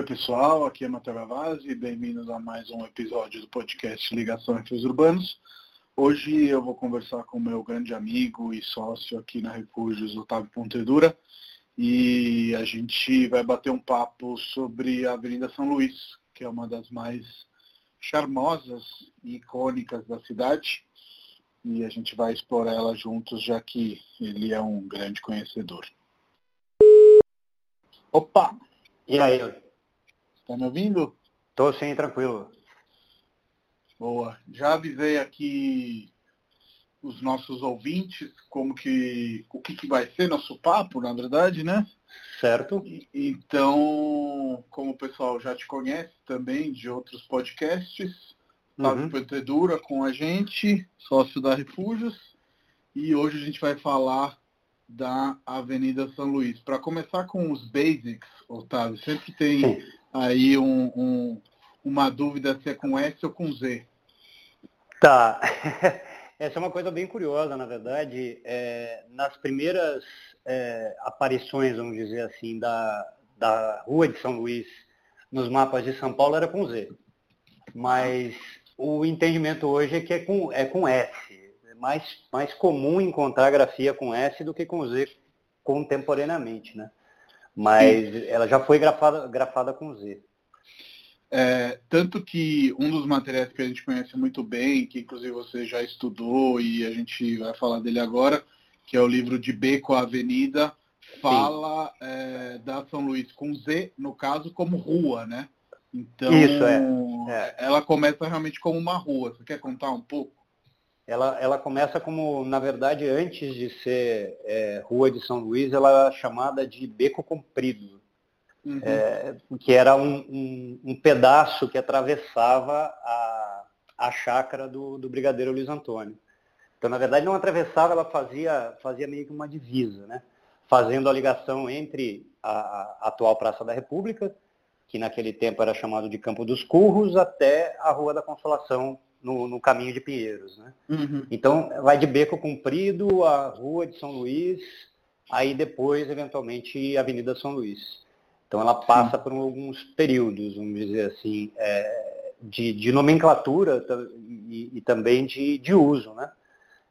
Oi pessoal, aqui é Matheus Gavazzi, bem-vindos a mais um episódio do podcast Ligação entre os Urbanos. Hoje eu vou conversar com meu grande amigo e sócio aqui na Refúgios, Otávio Pontedura, e a gente vai bater um papo sobre a Avenida São Luís, que é uma das mais charmosas e icônicas da cidade, e a gente vai explorar ela juntos, já que ele é um grande conhecedor. Opa! E aí? Está me ouvindo? Estou sim, tranquilo. Boa. Já avisei aqui os nossos ouvintes como que o que, que vai ser nosso papo, na verdade, né? Certo. Então, como o pessoal já te conhece também de outros podcasts, Fábio uhum. Pentedura com a gente, sócio da Refúgios, e hoje a gente vai falar da Avenida São Luís. Para começar com os basics, Otávio, sempre tem Sim. Aí um, um, uma dúvida se é com S ou com Z. Tá. Essa é uma coisa bem curiosa, na verdade. É, nas primeiras é, aparições, vamos dizer assim, da, da Rua de São Luís nos mapas de São Paulo era com Z. Mas o entendimento hoje é que é com, é com S mais, mais comum encontrar grafia com S do que com Z contemporaneamente, né? Mas Sim. ela já foi grafada, grafada com Z. É, tanto que um dos materiais que a gente conhece muito bem, que inclusive você já estudou e a gente vai falar dele agora, que é o livro de Beco à Avenida, fala é, da São Luís com Z, no caso, como rua, né? Então, Isso, é. é. ela começa realmente como uma rua. Você quer contar um pouco? Ela, ela começa como, na verdade, antes de ser é, Rua de São Luís, ela era chamada de Beco Comprido, uhum. é, que era um, um, um, pedaço que atravessava a, a chácara do, do Brigadeiro Luiz Antônio. Então, na verdade, não atravessava, ela fazia, fazia meio que uma divisa, né? fazendo a ligação entre a, a atual Praça da República, que naquele tempo era chamado de Campo dos Curros, até a Rua da Consolação, no, no caminho de Pinheiros. Né? Uhum. Então, vai de Beco Comprido, a Rua de São Luís, aí depois, eventualmente, a Avenida São Luís. Então, ela passa Sim. por alguns períodos, vamos dizer assim, é, de, de, nomenclatura e, e, também de, de uso. Né?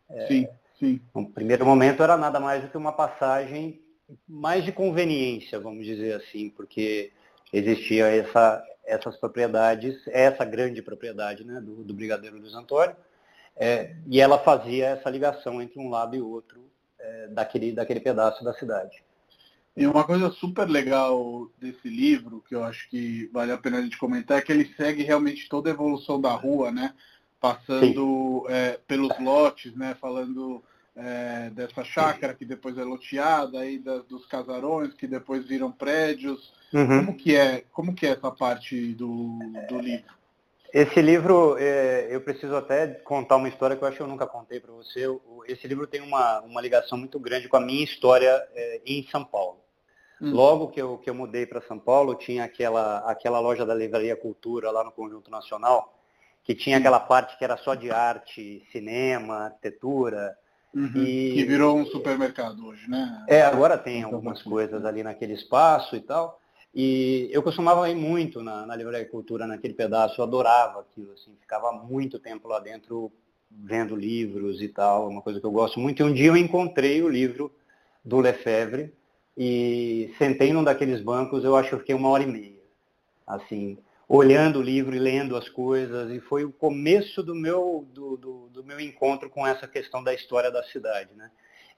É, sim, sim. No primeiro momento era nada mais do que uma passagem mais de conveniência, vamos dizer assim, porque existia essa, essas propriedades, essa grande propriedade né, do, do Brigadeiro Luiz Antônio, é, e ela fazia essa ligação entre um lado e outro é, daquele, daquele pedaço da cidade. E uma coisa super legal desse livro, que eu acho que vale a pena a gente comentar, é que ele segue realmente toda a evolução da rua, né? Passando é, pelos lotes, né? Falando é, dessa chácara que depois é loteada, aí da, dos casarões que depois viram prédios. Uhum. Como que é como que é essa parte do, do livro? Esse livro, é, eu preciso até contar uma história que eu acho que eu nunca contei para você. Esse livro tem uma, uma ligação muito grande com a minha história é, em São Paulo. Hum. Logo que eu, que eu mudei para São Paulo, tinha aquela, aquela loja da Livraria Cultura lá no Conjunto Nacional, que tinha aquela parte que era só de arte, cinema, arquitetura, Uhum, e, que virou um supermercado hoje, né? É, agora tem algumas coisas ali naquele espaço e tal. E eu costumava ir muito na, na Livraria Cultura, naquele pedaço, eu adorava aquilo, assim, ficava muito tempo lá dentro vendo livros e tal, uma coisa que eu gosto muito. E um dia eu encontrei o livro do Lefebvre e sentei num daqueles bancos, eu acho que eu fiquei uma hora e meia, assim, olhando o livro e lendo as coisas, e foi o começo do meu, do, do, do, meu encontro com essa questão da história da cidade. Né?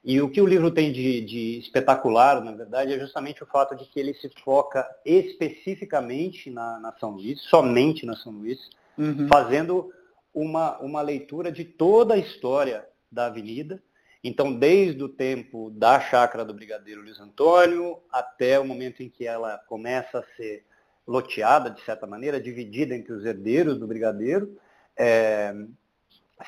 E o que o livro tem de, de espetacular, na verdade, é justamente o fato de que ele se foca especificamente na, na São Luís, somente na São Luís, uhum. fazendo uma, uma leitura de toda a história da avenida, então, desde o tempo da chácara do Brigadeiro Luiz Antônio até o momento em que ela começa a ser loteada, de certa maneira, dividida entre os herdeiros do brigadeiro, é,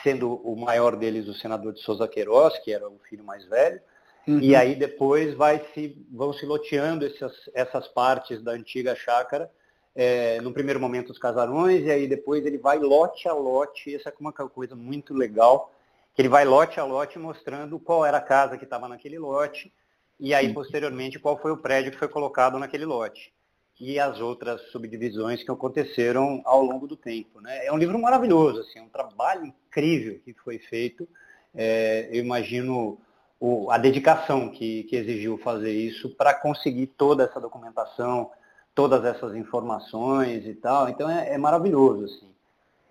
sendo o maior deles o senador de Souza Queiroz, que era o filho mais velho, uhum. e aí depois vai se, vão se loteando essas, essas partes da antiga chácara, é, no primeiro momento os casarões, e aí depois ele vai lote a lote, essa é uma coisa muito legal, que ele vai lote a lote mostrando qual era a casa que estava naquele lote, e aí posteriormente qual foi o prédio que foi colocado naquele lote. E as outras subdivisões que aconteceram ao longo do tempo. Né? É um livro maravilhoso, assim, é um trabalho incrível que foi feito. É, eu imagino o, a dedicação que, que exigiu fazer isso para conseguir toda essa documentação, todas essas informações e tal. Então é, é maravilhoso. Assim.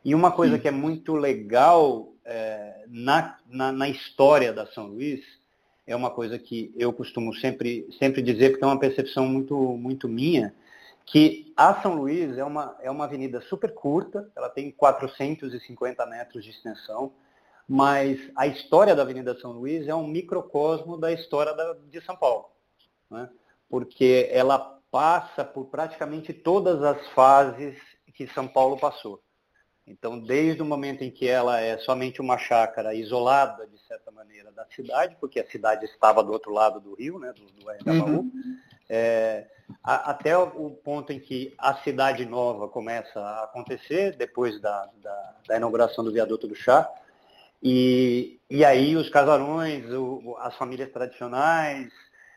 E uma coisa Sim. que é muito legal é, na, na, na, história da São Luís é uma coisa que eu costumo sempre, sempre dizer, porque é uma percepção muito, muito minha, que a São Luís é uma, é uma avenida super curta, ela tem 450 metros de extensão, mas a história da Avenida São Luís é um microcosmo da história da, de São Paulo, né? porque ela passa por praticamente todas as fases que São Paulo passou. Então, desde o momento em que ela é somente uma chácara isolada, de certa maneira, da cidade, porque a cidade estava do outro lado do rio, né, do, do uhum. é, a, até o ponto em que a cidade nova começa a acontecer, depois da, da, da inauguração do viaduto do chá, e, e aí os casarões, o, as famílias tradicionais,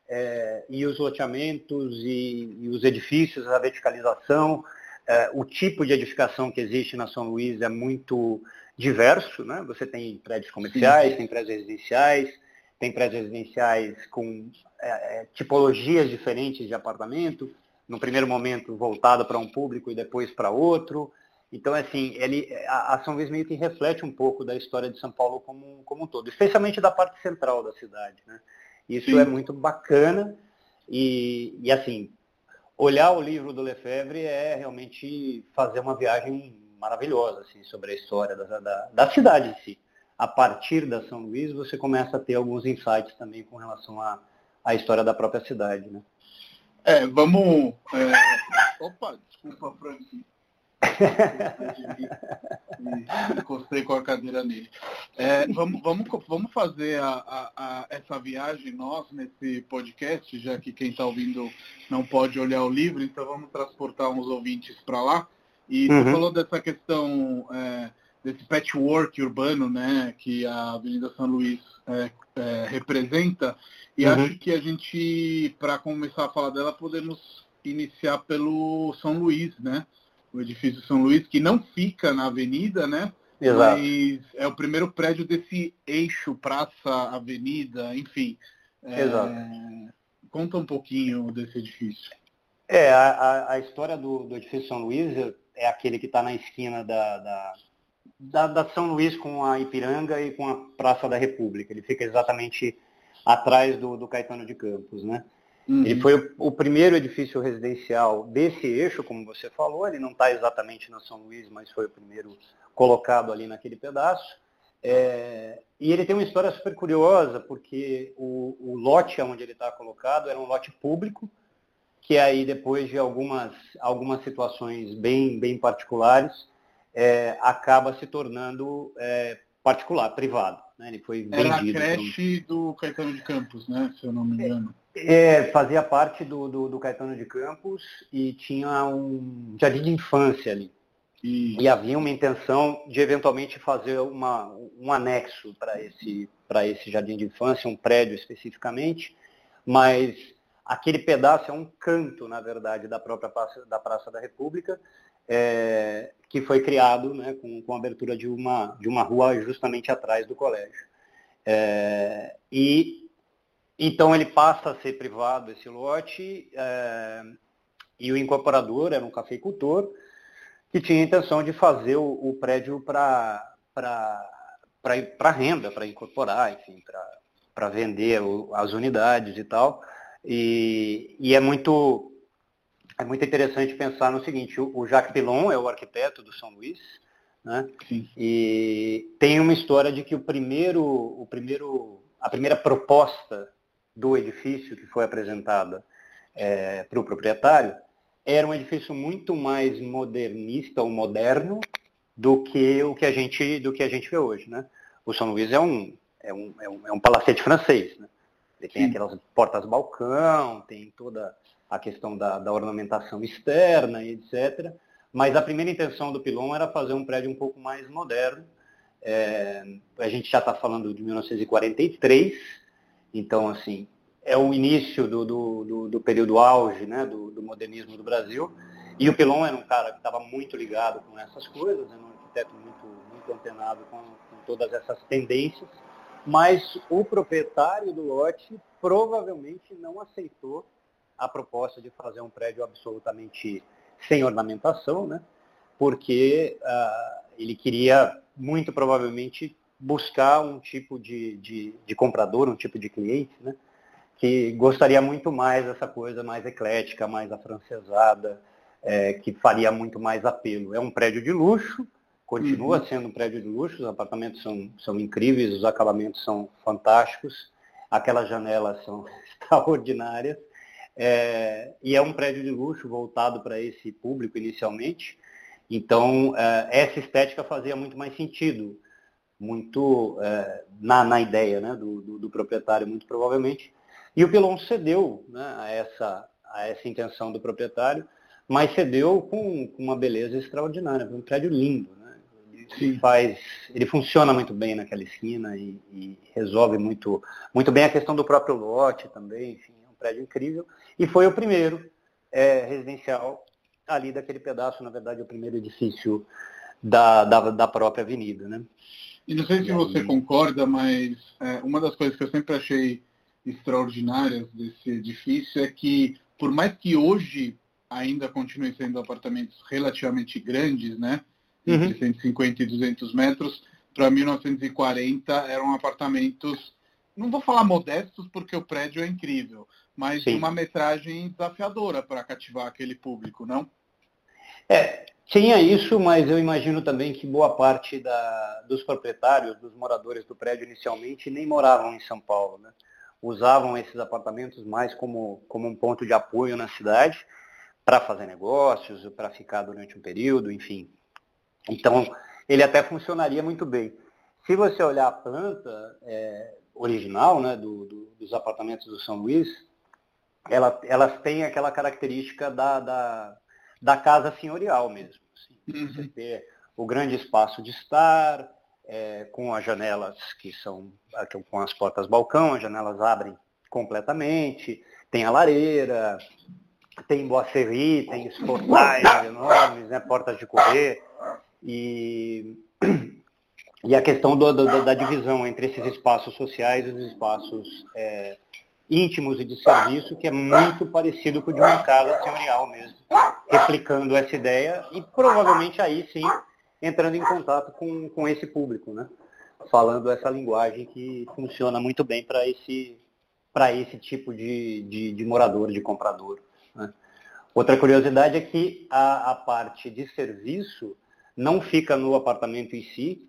é, e os loteamentos e, e, os edifícios, a verticalização, é, o tipo de edificação que existe na São Luís é muito diverso, né? Você tem prédios comerciais, Sim. tem prédios residenciais, tem prédios residenciais com é, é, tipologias diferentes de apartamento, no primeiro momento voltado para um público e depois para outro. Então, assim, ele, a, a, São Luís meio que reflete um pouco da história de São Paulo como, como um todo, especialmente da parte central da cidade. Né? Isso Sim. é muito bacana e, e, assim, olhar o livro do Lefebvre é realmente fazer uma viagem maravilhosa assim, sobre a história da, da, da cidade em si a partir da São Luís, você começa a ter alguns insights também com relação à, à história da própria cidade, né? É, vamos... É... Opa, desculpa, Frank. Encostei com a cadeira nele. É, vamos, vamos, vamos fazer a, a, a, essa viagem nós nesse podcast, já que quem está ouvindo não pode olhar o livro, então vamos transportar uns ouvintes para lá. E uhum. você falou dessa questão é, desse patchwork urbano, né, que a Avenida São Luís é, é, representa. E uhum. acho que a gente, para começar a falar dela, podemos iniciar pelo São Luís, né? O edifício São Luís, que não fica na avenida, né? Exato. Mas é o primeiro prédio desse eixo praça-avenida, enfim. É, Exato. Conta um pouquinho desse edifício. É, a, a história do, do edifício São Luís é aquele que está na esquina da, da da, da, São Luís com a Ipiranga e com a Praça da República. Ele fica exatamente atrás do, do Caetano de Campos, né? Uhum. Ele foi o, o, primeiro edifício residencial desse eixo, como você falou. Ele não está exatamente na São Luís, mas foi o primeiro colocado ali naquele pedaço. É, e ele tem uma história super curiosa, porque o, o lote onde ele está colocado era um lote público, que aí depois de algumas, algumas situações bem, bem particulares, é, acaba se tornando é, particular, privado. Né? Ele foi vendido. Era a creche do Caetano de Campos, né? se eu não me engano. É, fazia parte do, do, do, Caetano de Campos e tinha um jardim de infância ali. E, e havia uma intenção de eventualmente fazer uma, um anexo para esse, esse jardim de infância, um prédio especificamente, mas aquele pedaço é um canto, na verdade, da própria Praça da, Praça da República, é, que foi criado né, com, com a abertura de uma, de uma rua justamente atrás do colégio. É, e então ele passa a ser privado esse lote é, e o incorporador era um cafeicultor que tinha a intenção de fazer o, o prédio para renda, para incorporar, enfim, para vender o, as unidades e tal. E, e é muito é muito interessante pensar no seguinte, o Jacques Pilon é o arquiteto do São Luís, né? Sim. E tem uma história de que o primeiro, o primeiro, a primeira proposta do edifício que foi apresentada é, para o proprietário era um edifício muito mais modernista ou moderno do que o que a gente, do que a gente vê hoje, né? O São Luís é um, é um, é um, é um palacete francês, né? Ele tem Sim. aquelas portas balcão, tem toda a questão da, da ornamentação externa e etc. Mas a primeira intenção do Pilon era fazer um prédio um pouco mais moderno. É, a gente já está falando de 1943, então assim, é o início do, do, do, do período auge né, do, do, modernismo do Brasil. E o Pilon era um cara que estava muito ligado com essas coisas, era um arquiteto muito, muito antenado com, com todas essas tendências, mas o proprietário do lote provavelmente não aceitou a proposta de fazer um prédio absolutamente sem ornamentação, né? porque uh, ele queria muito provavelmente buscar um tipo de, de, de, comprador, um tipo de cliente, né? que gostaria muito mais dessa coisa mais eclética, mais afrancesada, é, que faria muito mais apelo. É um prédio de luxo, continua uhum. sendo um prédio de luxo, os apartamentos são, são incríveis, os acabamentos são fantásticos, aquelas janelas são extraordinárias, é, e é um prédio de luxo voltado para esse público inicialmente. Então, é, essa estética fazia muito mais sentido, muito é, na, na ideia né, do, do, do, proprietário, muito provavelmente. E o Pilon cedeu né, a, essa, a essa intenção do proprietário, mas cedeu com, com uma beleza extraordinária, um prédio lindo. Né? Ele, faz, ele funciona muito bem naquela esquina e, e resolve muito, muito bem a questão do próprio lote também, enfim, prédio incrível, e foi o primeiro é, residencial ali daquele pedaço, na verdade, o primeiro edifício da, da, da própria avenida. Né? E não sei se você concorda, mas é, uma das coisas que eu sempre achei extraordinárias desse edifício é que, por mais que hoje ainda continue sendo apartamentos relativamente grandes, né? Entre uhum. 150 e 200 metros, para 1940 eram apartamentos, não vou falar modestos porque o prédio é incrível, mas Sim. uma metragem desafiadora para cativar aquele público, não? É, tinha isso, mas eu imagino também que boa parte da, dos proprietários, dos moradores do prédio inicialmente, nem moravam em São Paulo. Né? Usavam esses apartamentos mais como, como um ponto de apoio na cidade para fazer negócios, para ficar durante um período, enfim. Então, ele até funcionaria muito bem. Se você olhar a planta é, original né, do, do, dos apartamentos do São Luís, ela, elas têm aquela característica da, da, da casa senhorial mesmo. Assim. Uhum. Você ter o grande espaço de estar, é, com as janelas que são com as portas balcão, as janelas abrem completamente, tem a lareira, tem boisserie, tem os portais enormes, né, portas de correr, e, e a questão do, do, da divisão entre esses espaços sociais e os espaços é, íntimos e de serviço, que é muito parecido com o de uma casa senhorial mesmo, replicando essa ideia e provavelmente aí sim entrando em contato com, com esse público, né? falando essa linguagem que funciona muito bem para esse, esse tipo de, de, de morador, de comprador. Né? Outra curiosidade é que a, a parte de serviço não fica no apartamento em si,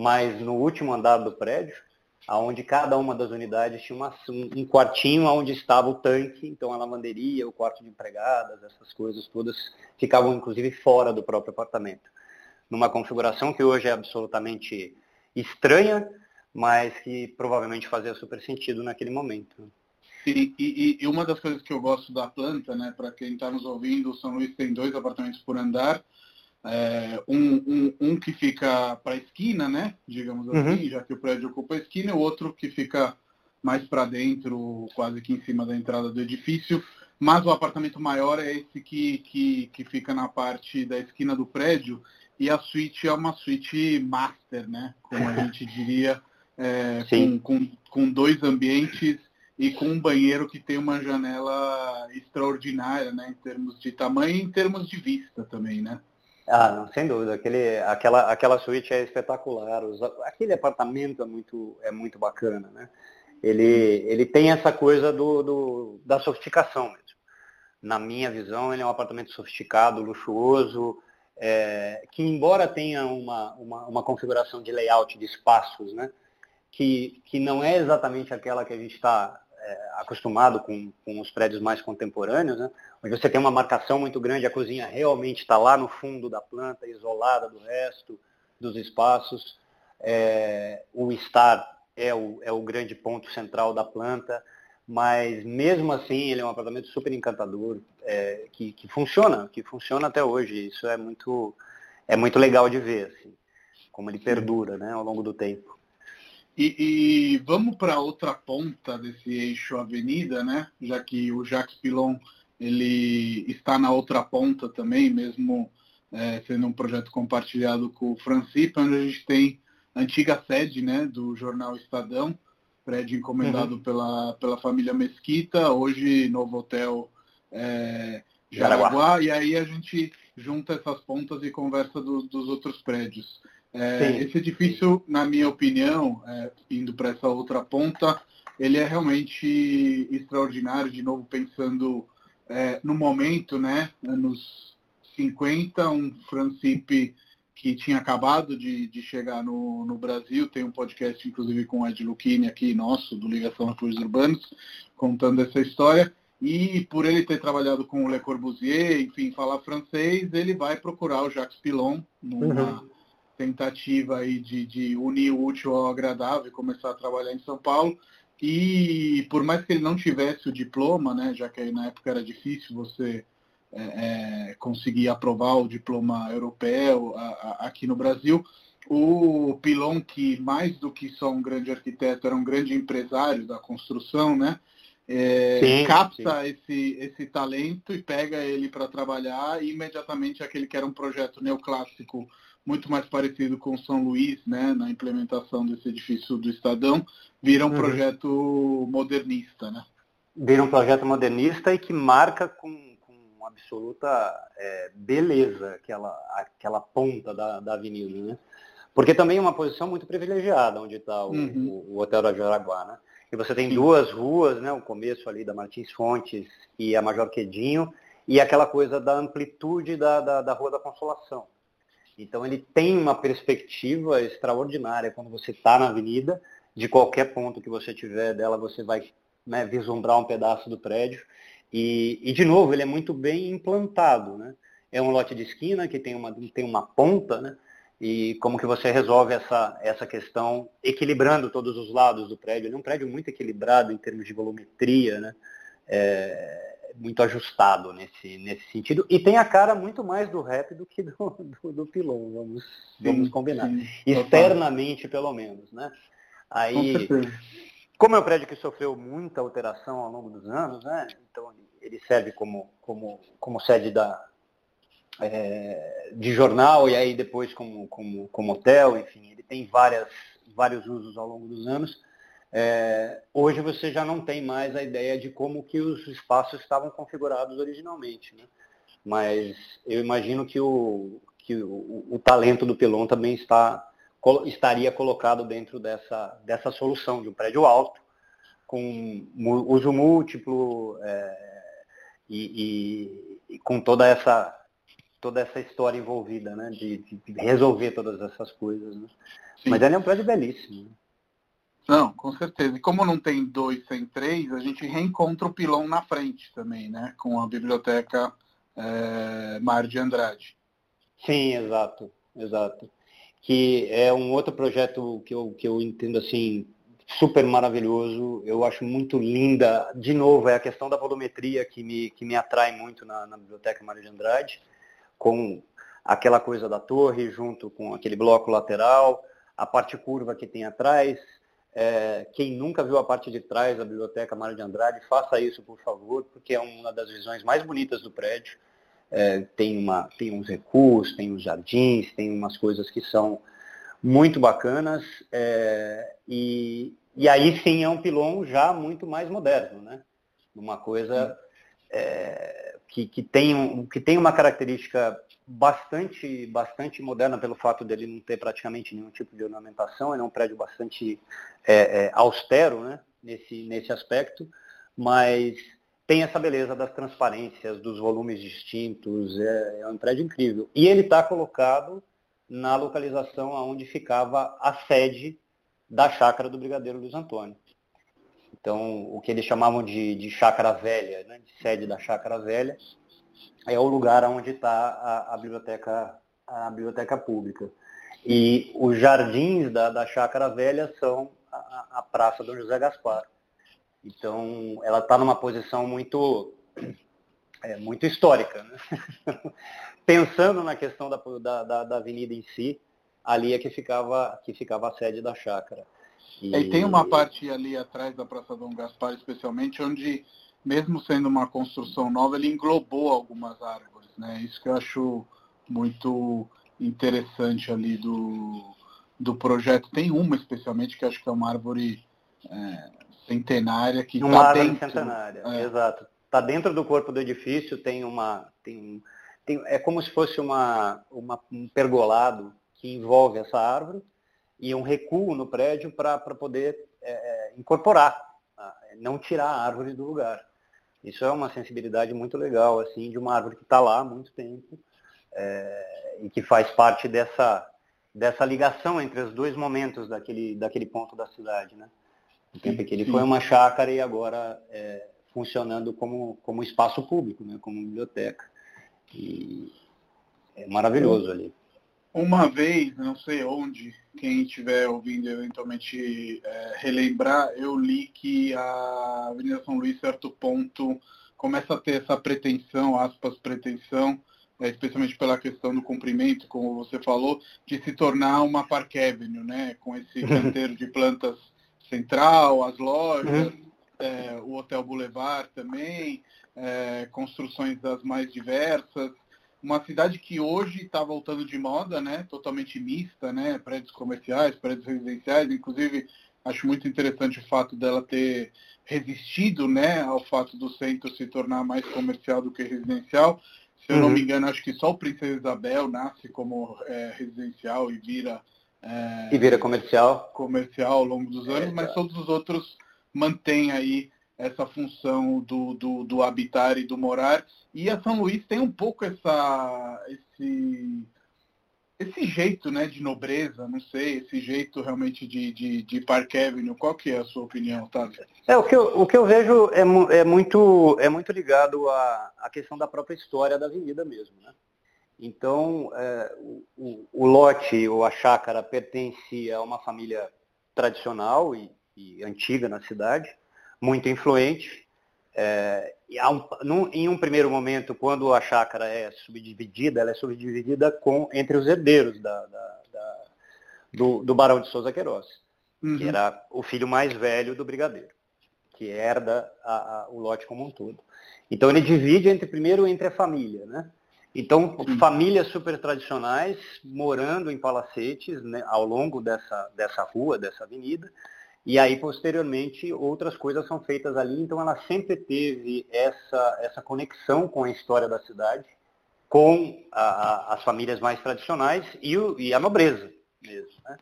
mas no último andar do prédio, onde cada uma das unidades tinha uma, um quartinho onde estava o tanque, então a lavanderia, o quarto de empregadas, essas coisas todas ficavam inclusive fora do próprio apartamento. Numa configuração que hoje é absolutamente estranha, mas que provavelmente fazia super sentido naquele momento. E, e, e uma das coisas que eu gosto da planta, né, para quem está nos ouvindo, o São Luís tem dois apartamentos por andar, é, um, um, um, que fica para a esquina, né? Digamos assim, uhum. já que o prédio ocupa a esquina, e o outro que fica mais para dentro, quase que em cima da entrada do edifício. Mas o apartamento maior é esse que, que, que fica na parte da esquina do prédio, e a suíte é uma suíte master, né? Como a gente diria, é, com, com, com dois ambientes e com um banheiro que tem uma janela extraordinária, né? Em termos de tamanho e em termos de vista também, né? Ah, não, sem dúvida. Aquele, aquela, aquela suíte é espetacular. Os, aquele apartamento é muito, é muito bacana, né? Ele, ele tem essa coisa do, do, da sofisticação mesmo. Na minha visão, ele é um apartamento sofisticado, luxuoso, é, que embora tenha uma, uma, uma, configuração de layout de espaços, né? Que, que não é exatamente aquela que a gente está é, acostumado com, com os prédios mais contemporâneos, né? onde você tem uma marcação muito grande, a cozinha realmente está lá no fundo da planta, isolada do resto dos espaços. É, o estar é o, é o grande ponto central da planta, mas mesmo assim ele é um apartamento super encantador, é, que, que funciona, que funciona até hoje. Isso é muito, é muito legal de ver, assim, como ele perdura né, ao longo do tempo. E, e vamos para outra ponta desse eixo avenida, né? Já que o Jacques Pilon ele está na outra ponta também, mesmo é, sendo um projeto compartilhado com o Francipe, onde a gente tem a antiga sede né, do jornal Estadão, prédio encomendado uhum. pela, pela família Mesquita, hoje novo hotel é, Jaraguá, Jaraguá, e aí a gente junta essas pontas e conversa do, dos outros prédios. É, esse edifício, na minha opinião, é, indo para essa outra ponta, ele é realmente extraordinário, de novo pensando é, no momento, né, anos 50, um Francipe que tinha acabado de, de chegar no, no, Brasil, tem um podcast inclusive com o Ed Lucchini aqui, nosso, do Ligação a Cruz Urbanos, contando essa história, e por ele ter trabalhado com o Le Corbusier, enfim, falar francês, ele vai procurar o Jacques Pilon numa... Uhum tentativa aí de, de unir o útil ao agradável e começar a trabalhar em São Paulo. E por mais que ele não tivesse o diploma, né, já que aí na época era difícil você é, é, conseguir aprovar o diploma europeu a, a, aqui no Brasil, o Pilon, que mais do que só um grande arquiteto, era um grande empresário da construção, né? É, sim, capta sim. Esse, esse talento e pega ele para trabalhar e imediatamente aquele que era um projeto neoclássico muito mais parecido com São Luís, né, na implementação desse edifício do Estadão, vira um uhum. projeto modernista, né? Vira um projeto modernista e que marca com, com absoluta é, beleza aquela, aquela ponta da, da avenida, né? Porque também é uma posição muito privilegiada onde está o, uhum. o, o, Hotel da Jaraguá, né? E você tem Sim. duas ruas, né? O começo ali da Martins Fontes e a Major Quedinho, e aquela coisa da amplitude da, da, da Rua da Consolação. Então ele tem uma perspectiva extraordinária quando você está na avenida, de qualquer ponto que você tiver dela, você vai né, vislumbrar um pedaço do prédio. E, e, de novo, ele é muito bem implantado. Né? É um lote de esquina que tem uma, tem uma ponta, né? e como que você resolve essa, essa questão equilibrando todos os lados do prédio. Ele é um prédio muito equilibrado em termos de volumetria, né? É, muito ajustado nesse, nesse sentido. E tem a cara muito mais do rap do que do, do, do pilão, vamos, sim, vamos combinar. Sim, Externamente, pelo menos, né? Aí, como é um prédio que sofreu muita alteração ao longo dos anos, né? Então ele serve como, como, como sede da, é, de jornal e aí depois como, como, como hotel, enfim, ele tem várias, vários usos ao longo dos anos. É, hoje você já não tem mais a ideia de como que os espaços estavam configurados originalmente. Né? Mas eu imagino que o, que o, o talento do Pilon também está, estaria colocado dentro dessa, dessa solução de um prédio alto, com uso múltiplo é, e, e, e, com toda essa, toda essa história envolvida, né? de, de resolver todas essas coisas. Né? Mas ele é um prédio belíssimo. Não, com certeza. E como não tem dois sem três, a gente reencontra o pilão na frente também, né? Com a biblioteca é, Mar de Andrade. Sim, exato, exato. Que é um outro projeto que eu, que eu entendo assim super maravilhoso. Eu acho muito linda. De novo, é a questão da volumetria que me, que me atrai muito na, na biblioteca Mário de Andrade, com aquela coisa da torre junto com aquele bloco lateral, a parte curva que tem atrás, é, quem nunca viu a parte de trás da biblioteca Mário de Andrade, faça isso, por favor, porque é uma das visões mais bonitas do prédio. É, tem, uma, tem uns recursos, tem uns jardins, tem umas coisas que são muito bacanas. É, e, e aí sim é um pilão já muito mais moderno, né? Uma coisa é, que, que, tem, que tem uma característica bastante, bastante moderna pelo fato dele não ter praticamente nenhum tipo de ornamentação. Ele é um prédio bastante é, é, austero né, nesse, nesse aspecto, mas tem essa beleza das transparências, dos volumes distintos. É, é um prédio incrível. E ele está colocado na localização onde ficava a sede da chácara do Brigadeiro Luiz Antônio. Então, o que eles chamavam de, de chácara velha, né, de sede da chácara velha, é o lugar onde está a, a, biblioteca, a biblioteca pública. E os jardins da, da Chácara Velha são a, a Praça Dom José Gaspar. Então, ela está numa posição muito, é, muito histórica. Né? Pensando na questão da, da, da, avenida em si, ali é que ficava, que ficava a sede da chácara. E... e tem uma parte ali atrás da Praça Dom Gaspar, especialmente, onde, mesmo sendo uma construção nova, ele englobou algumas árvores, né? Isso que eu acho muito interessante ali do, do projeto. Tem uma especialmente que acho que é uma árvore é, centenária que uma tá árvore dentro, centenária, é. exato. Está dentro do corpo do edifício, tem uma. Tem, tem, é como se fosse uma, uma, um pergolado que envolve essa árvore e um recuo no prédio para poder é, é, incorporar, não tirar a árvore do lugar. Isso é uma sensibilidade muito legal, assim, de uma árvore que está lá há muito tempo é, e que faz parte dessa, dessa ligação entre os dois momentos daquele, daquele ponto da cidade, né? O tempo que ele foi uma chácara e agora é, funcionando como, como espaço público, né? como biblioteca. E é maravilhoso ali. Uma vez, não sei onde, quem estiver ouvindo eventualmente é, relembrar, eu li que a Avenida São Luís, certo ponto, começa a ter essa pretensão, aspas, pretensão, é, especialmente pela questão do comprimento, como você falou, de se tornar uma Park Avenue, né? Com esse canteiro de plantas central, as lojas, uhum. é, o Hotel Boulevard também, é, construções das mais diversas. Uma cidade que hoje está voltando de moda, né? Totalmente mista, né? Prédios comerciais, prédios residenciais, inclusive acho muito interessante o fato dela ter resistido, né, ao fato do centro se tornar mais comercial do que residencial. Se eu uhum. não me engano, acho que só o Princesa Isabel nasce como é, residencial e vira. É, e vira comercial. Comercial ao longo dos anos, é, mas todos os outros mantêm aí essa função do, do, do habitar e do morar. E a São Luís tem um pouco essa, esse, esse jeito né, de nobreza, não sei, esse jeito realmente de, de, de Park Avenue. Qual que é a sua opinião, Otávio? É, o, que eu, o que eu vejo é, é, muito, é muito ligado à, à questão da própria história da avenida mesmo. Né? Então, é, o, o, lote ou a chácara pertence a uma família tradicional e, e antiga na cidade, muito influente, é, um, num, em um primeiro momento, quando a chácara é subdividida, ela é subdividida com, entre os herdeiros da, da, da, do, do, Barão de Souza Queiroz, uhum. que era o filho mais velho do brigadeiro, que herda a, a, o lote como um todo. Então ele divide entre primeiro entre a família, né? Então, uhum. famílias super tradicionais morando em palacetes né, ao longo dessa, dessa rua, dessa avenida, e aí, posteriormente, outras coisas são feitas ali. Então, ela sempre teve essa, essa conexão com a história da cidade, com a, a, as famílias mais tradicionais e, o, e a nobreza mesmo. Né?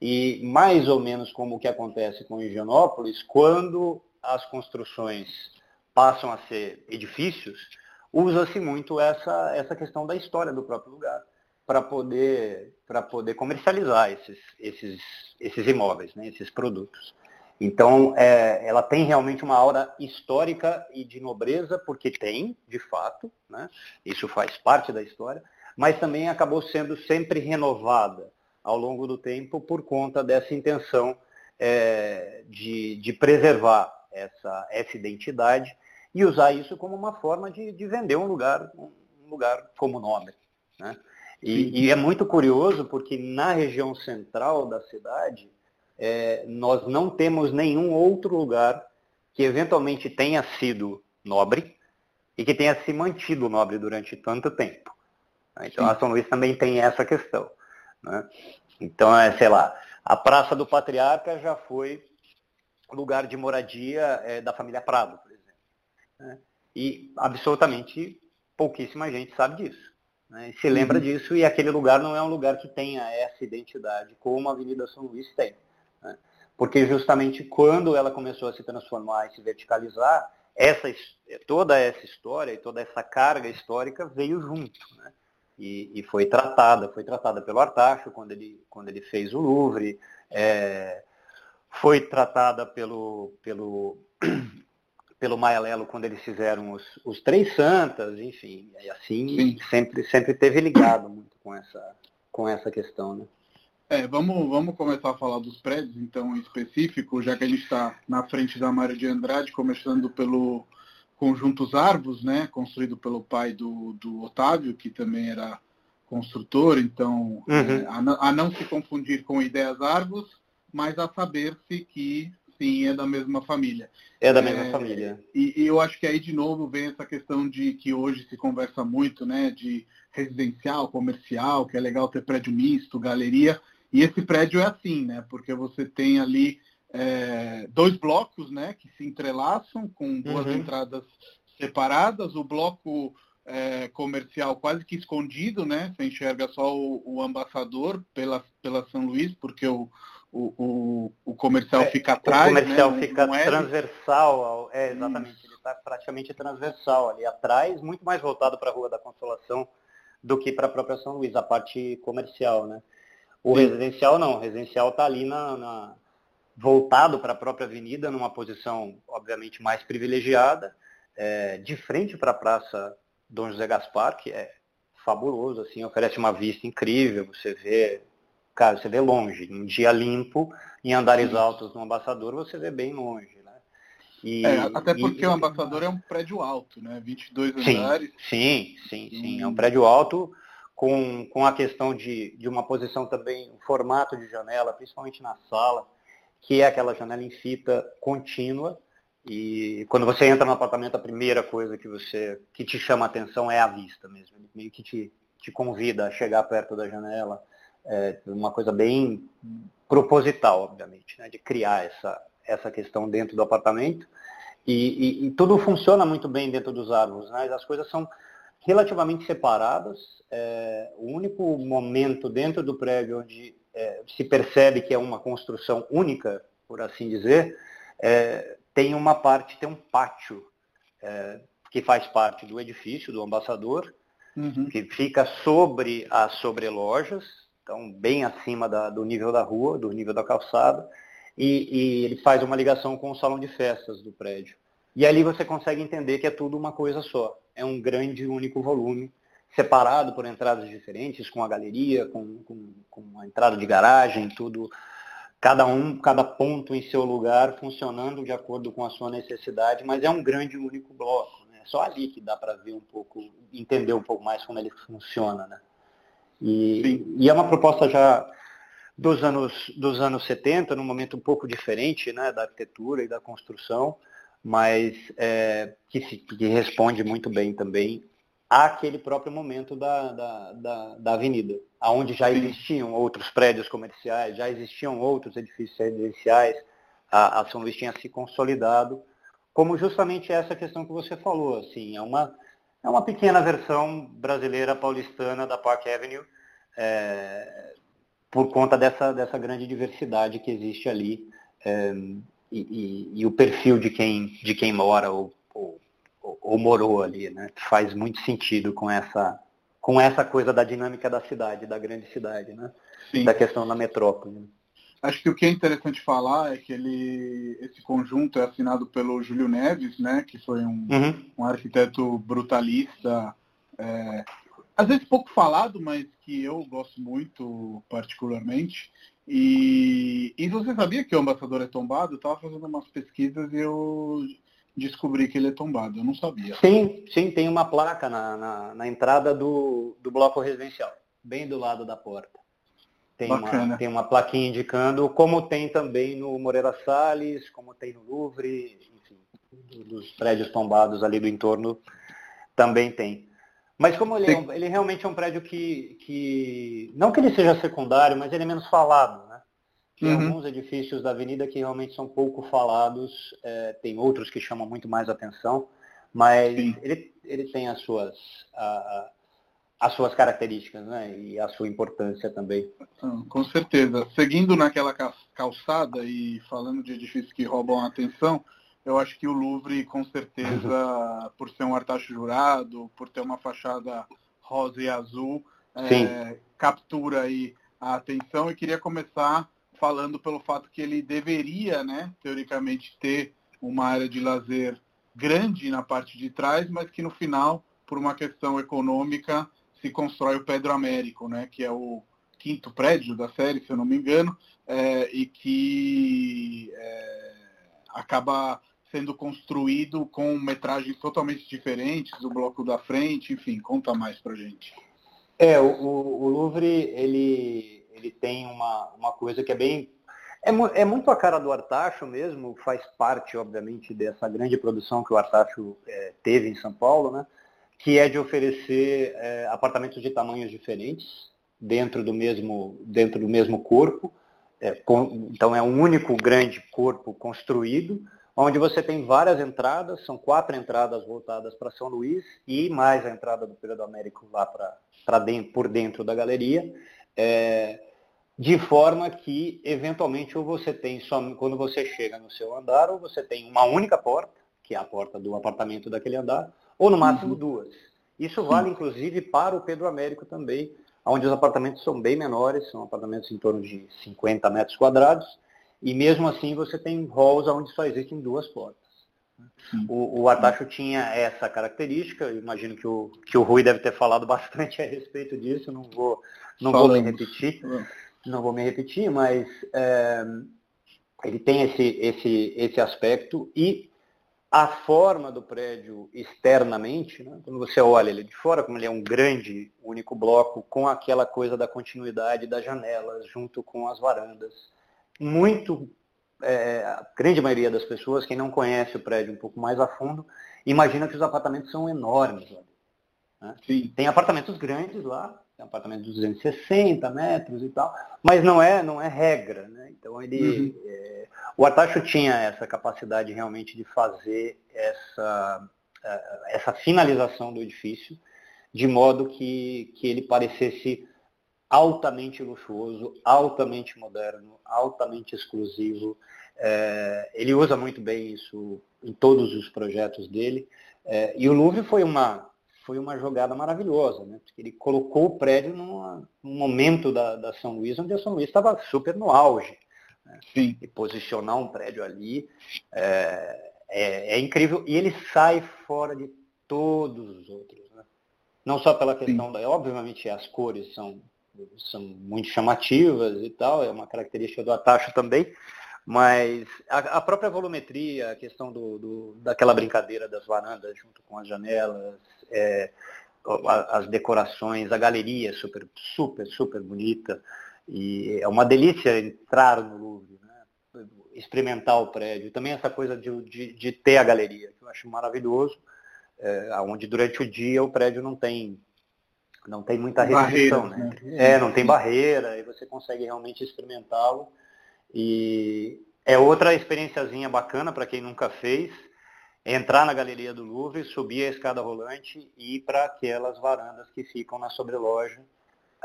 E mais ou menos como o que acontece com Higienópolis, quando as construções passam a ser edifícios, usa-se muito essa, essa questão da história do próprio lugar para poder, poder comercializar esses, esses, esses imóveis, né, esses produtos. Então, é, ela tem realmente uma aura histórica e de nobreza, porque tem, de fato, né, isso faz parte da história, mas também acabou sendo sempre renovada ao longo do tempo por conta dessa intenção é, de, de preservar essa, essa identidade e usar isso como uma forma de, de vender um lugar, um lugar como nobre. Né? E, e, é muito curioso porque na região central da cidade, é, nós não temos nenhum outro lugar que eventualmente tenha sido nobre e que tenha se mantido nobre durante tanto tempo. Então Sim. a São Luís também tem essa questão. Né? Então, é, sei lá, a Praça do Patriarca já foi lugar de moradia é, da família Prado, por exemplo. Né? E absolutamente pouquíssima gente sabe disso. Né? Se lembra uhum. disso e aquele lugar não é um lugar que tenha essa identidade como a Avenida São Luís tem. Né? Porque justamente quando ela começou a se transformar e se verticalizar, essa, toda essa história e toda essa carga histórica veio junto. Né? E, e, foi tratada, foi tratada pelo Artacho quando ele, quando ele fez o Louvre, é, foi tratada pelo, pelo pelo Maia quando eles fizeram os, os Três Santas, enfim, e assim sempre, sempre teve ligado muito com essa, com essa questão, né? É, vamos, vamos começar a falar dos prédios, então, em específico, já que a gente está na frente da Mário de Andrade, começando pelo Conjunto Arvos, né, construído pelo pai do, do Otávio, que também era construtor, então, uhum. é, a, a, não se confundir com Ideias Arvos, mas a saber-se que sim, é da mesma família. É da mesma é, família. E, e, eu acho que aí de novo vem essa questão de que hoje se conversa muito, né, de residencial, comercial, que é legal ter prédio misto, galeria. E esse prédio é assim, né? Porque você tem ali é, dois blocos, né, que se entrelaçam com duas uhum. entradas separadas. O bloco é, comercial quase que escondido, né? Você enxerga só o, o ambassador pela, pela São Luís, porque o, o, o, o comercial é, fica atrás. O comercial né? fica não, não transversal, ao, é exatamente, Isso. ele está praticamente transversal ali atrás, muito mais voltado para a Rua da Consolação do que para a própria São Luís, a parte comercial, né? O Sim. residencial não, o residencial está ali na, na voltado para a própria avenida, numa posição obviamente mais privilegiada, é, de frente para a Praça Dom José Gaspar, que é fabuloso, assim, oferece uma vista incrível, você vê, cara, você vê longe, em dia limpo, em andares Sim. altos no Ambassador, você vê bem longe, né? E, é, até porque e, o Ambassador é um prédio alto, né? 22 sim, andares. Sim, sim, sim, é um prédio alto com, com a questão de, de uma posição também, um formato de janela, principalmente na sala, que é aquela janela em fita contínua, e quando você entra no apartamento, a primeira coisa que você que te chama a atenção é a vista mesmo. Ele meio que te, te convida a chegar perto da janela. É uma coisa bem proposital, obviamente, né? de criar essa, essa questão dentro do apartamento. E, e, e, tudo funciona muito bem dentro dos árvores. Né? As coisas são relativamente separadas. É, o único momento dentro do prédio onde é, se percebe que é uma construção única, por assim dizer, é, tem uma parte, tem um pátio é, que faz parte do edifício do ambassador, uhum. que fica sobre as sobrelojas, então bem acima da, do nível da rua, do nível da calçada, e, e, ele faz uma ligação com o salão de festas do prédio. E ali você consegue entender que é tudo uma coisa só. É um grande único volume, separado por entradas diferentes, com a galeria, com, com, com a entrada de garagem, tudo cada um, cada ponto em seu lugar, funcionando de acordo com a sua necessidade, mas é um grande único bloco. Né? É só ali que dá para ver um pouco, entender um pouco mais como ele funciona. Né? E, e, é uma proposta já dos anos, dos anos 70, num momento um pouco diferente né, da arquitetura e da construção, mas é, que, se, que responde muito bem também àquele próprio momento da, da, da, da avenida, onde já existiam outros prédios comerciais, já existiam outros edifícios residenciais, a, a São Luís tinha se consolidado, como justamente essa questão que você falou, assim, é uma, é uma pequena versão brasileira paulistana da Park Avenue, é, por conta dessa, dessa grande diversidade que existe ali é, e, e, e, o perfil de quem, de quem mora ou, ou ou morou ali, né? Faz muito sentido com essa com essa coisa da dinâmica da cidade, da grande cidade, né? Sim. Da questão da metrópole. Acho que o que é interessante falar é que ele, esse conjunto é assinado pelo Júlio Neves, né? Que foi um, uhum. um arquiteto brutalista, é, às vezes pouco falado, mas que eu gosto muito particularmente. E, e você sabia que o Ambassador é tombado? Eu estava fazendo umas pesquisas e eu descobri que ele é tombado. Eu não sabia. Sim, sim, tem uma placa na, na, na entrada do, do bloco residencial, bem do lado da porta. Tem uma, tem uma plaquinha indicando, como tem também no Moreira Salles, como tem no Louvre, enfim, dos prédios tombados ali do entorno também tem. Mas como ele, é um, ele realmente é um prédio que, que, não que ele seja secundário, mas ele é menos falado, né? Tem uhum. alguns edifícios da avenida que realmente são pouco falados, é, tem outros que chamam muito mais atenção, mas ele, ele tem as suas, a, as suas características né? e a sua importância também. Com certeza. Seguindo naquela calçada e falando de edifícios que roubam a atenção, eu acho que o Louvre, com certeza, por ser um artacho jurado, por ter uma fachada rosa e azul, é, captura aí a atenção e queria começar falando pelo fato que ele deveria, né, teoricamente, ter uma área de lazer grande na parte de trás, mas que no final, por uma questão econômica, se constrói o Pedro Américo, né, que é o quinto prédio da série, se eu não me engano, é, e que é, acaba sendo construído com metragens totalmente diferentes, o bloco da frente, enfim, conta mais pra gente. É, o, o Louvre, ele ele tem uma, uma coisa que é bem É, é, muito a cara do Artacho mesmo, faz parte, obviamente, dessa grande produção que o Artacho é, teve em São Paulo, né? Que é de oferecer é, apartamentos de tamanhos diferentes dentro do mesmo, dentro do mesmo corpo. É, com, então é um único grande corpo construído, onde você tem várias entradas, são quatro entradas voltadas para São Luís e mais a entrada do Período Américo lá para dentro, por dentro da galeria. É, de forma que, eventualmente, ou você tem, só, quando você chega no seu andar, ou você tem uma única porta, que é a porta do apartamento daquele andar, ou no máximo uhum. duas. Isso vale, inclusive, para o Pedro Américo também, onde os apartamentos são bem menores, são apartamentos em torno de 50 metros quadrados, e mesmo assim você tem halls onde só existem duas portas. O, o Atacho tinha essa característica, imagino que o, que o Rui deve ter falado bastante a respeito disso, não vou, não vou me repetir não vou me repetir, mas é, ele tem esse, esse, esse aspecto e a forma do prédio externamente, né, quando você olha ele de fora, como ele é um grande único bloco, com aquela coisa da continuidade das janelas, junto com as varandas, muito, é, a grande maioria das pessoas, quem não conhece o prédio um pouco mais a fundo, imagina que os apartamentos são enormes. Né? Tem apartamentos grandes lá, tem um apartamento de 260 metros e tal, mas não é, não é regra. Né? Então ele, uhum. é, o Artacho tinha essa capacidade realmente de fazer essa, é, essa finalização do edifício de modo que, que ele parecesse altamente luxuoso, altamente moderno, altamente exclusivo. É, ele usa muito bem isso em todos os projetos dele. É, e o Louvre foi uma, foi uma jogada maravilhosa, né? Porque ele colocou o prédio num momento da, da, São Luís, onde a São Luís estava super no auge. Né? Sim. E posicionar um prédio ali é, é, é, incrível. E ele sai fora de todos os outros. Né? Não só pela questão Sim. da. Obviamente as cores são, são muito chamativas e tal, é uma característica do Atacho também, mas a, a, própria volumetria, a questão do, do, daquela brincadeira das varandas junto com as janelas, é, as decorações, a galeria é super, super, super bonita. E é uma delícia entrar no Louvre, né? experimentar o prédio. Também essa coisa de, de, de ter a galeria, que eu acho maravilhoso, é, onde durante o dia o prédio não tem não tem muita restrição, né? né? É, não tem barreira, e você consegue realmente experimentá-lo e é outra experiênciazinha bacana para quem nunca fez, entrar na galeria do Louvre, subir a escada rolante e ir para aquelas varandas que ficam na sobreloja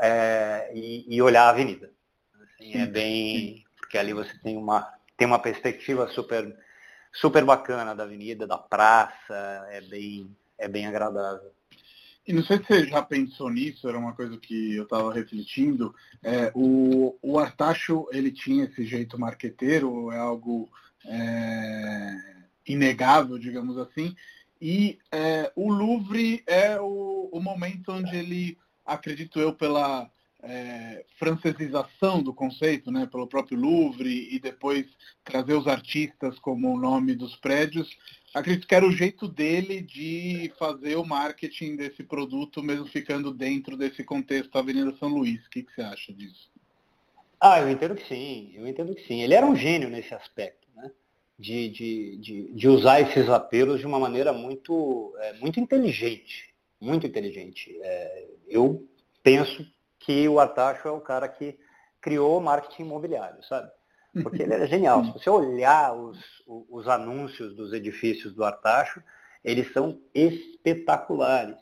é, e, e, olhar a avenida. Assim, é bem. Porque ali você tem uma, tem uma perspectiva super, super bacana da avenida, da praça, é bem, é bem agradável. E não sei se você já pensou nisso, era uma coisa que eu estava refletindo. É, o, o Artacho, ele tinha esse jeito marqueteiro, é algo é, inegável, digamos assim. E é, o Louvre é o, o, momento onde ele, acredito eu, pela é, francesização do conceito, né, pelo próprio Louvre, e depois trazer os artistas como o nome dos prédios, acredito que era o jeito dele de fazer o marketing desse produto, mesmo ficando dentro desse contexto da Avenida São Luís. O que, que você acha disso? Ah, eu entendo que sim, eu entendo que sim. Ele era um gênio nesse aspecto, né? De, de, de, de usar esses apelos de uma maneira muito, é, muito inteligente. Muito inteligente. É, eu penso que o Artacho é o cara que criou o marketing imobiliário, sabe? porque ele era genial. Se você olhar os, os anúncios dos edifícios do Artacho, eles são espetaculares.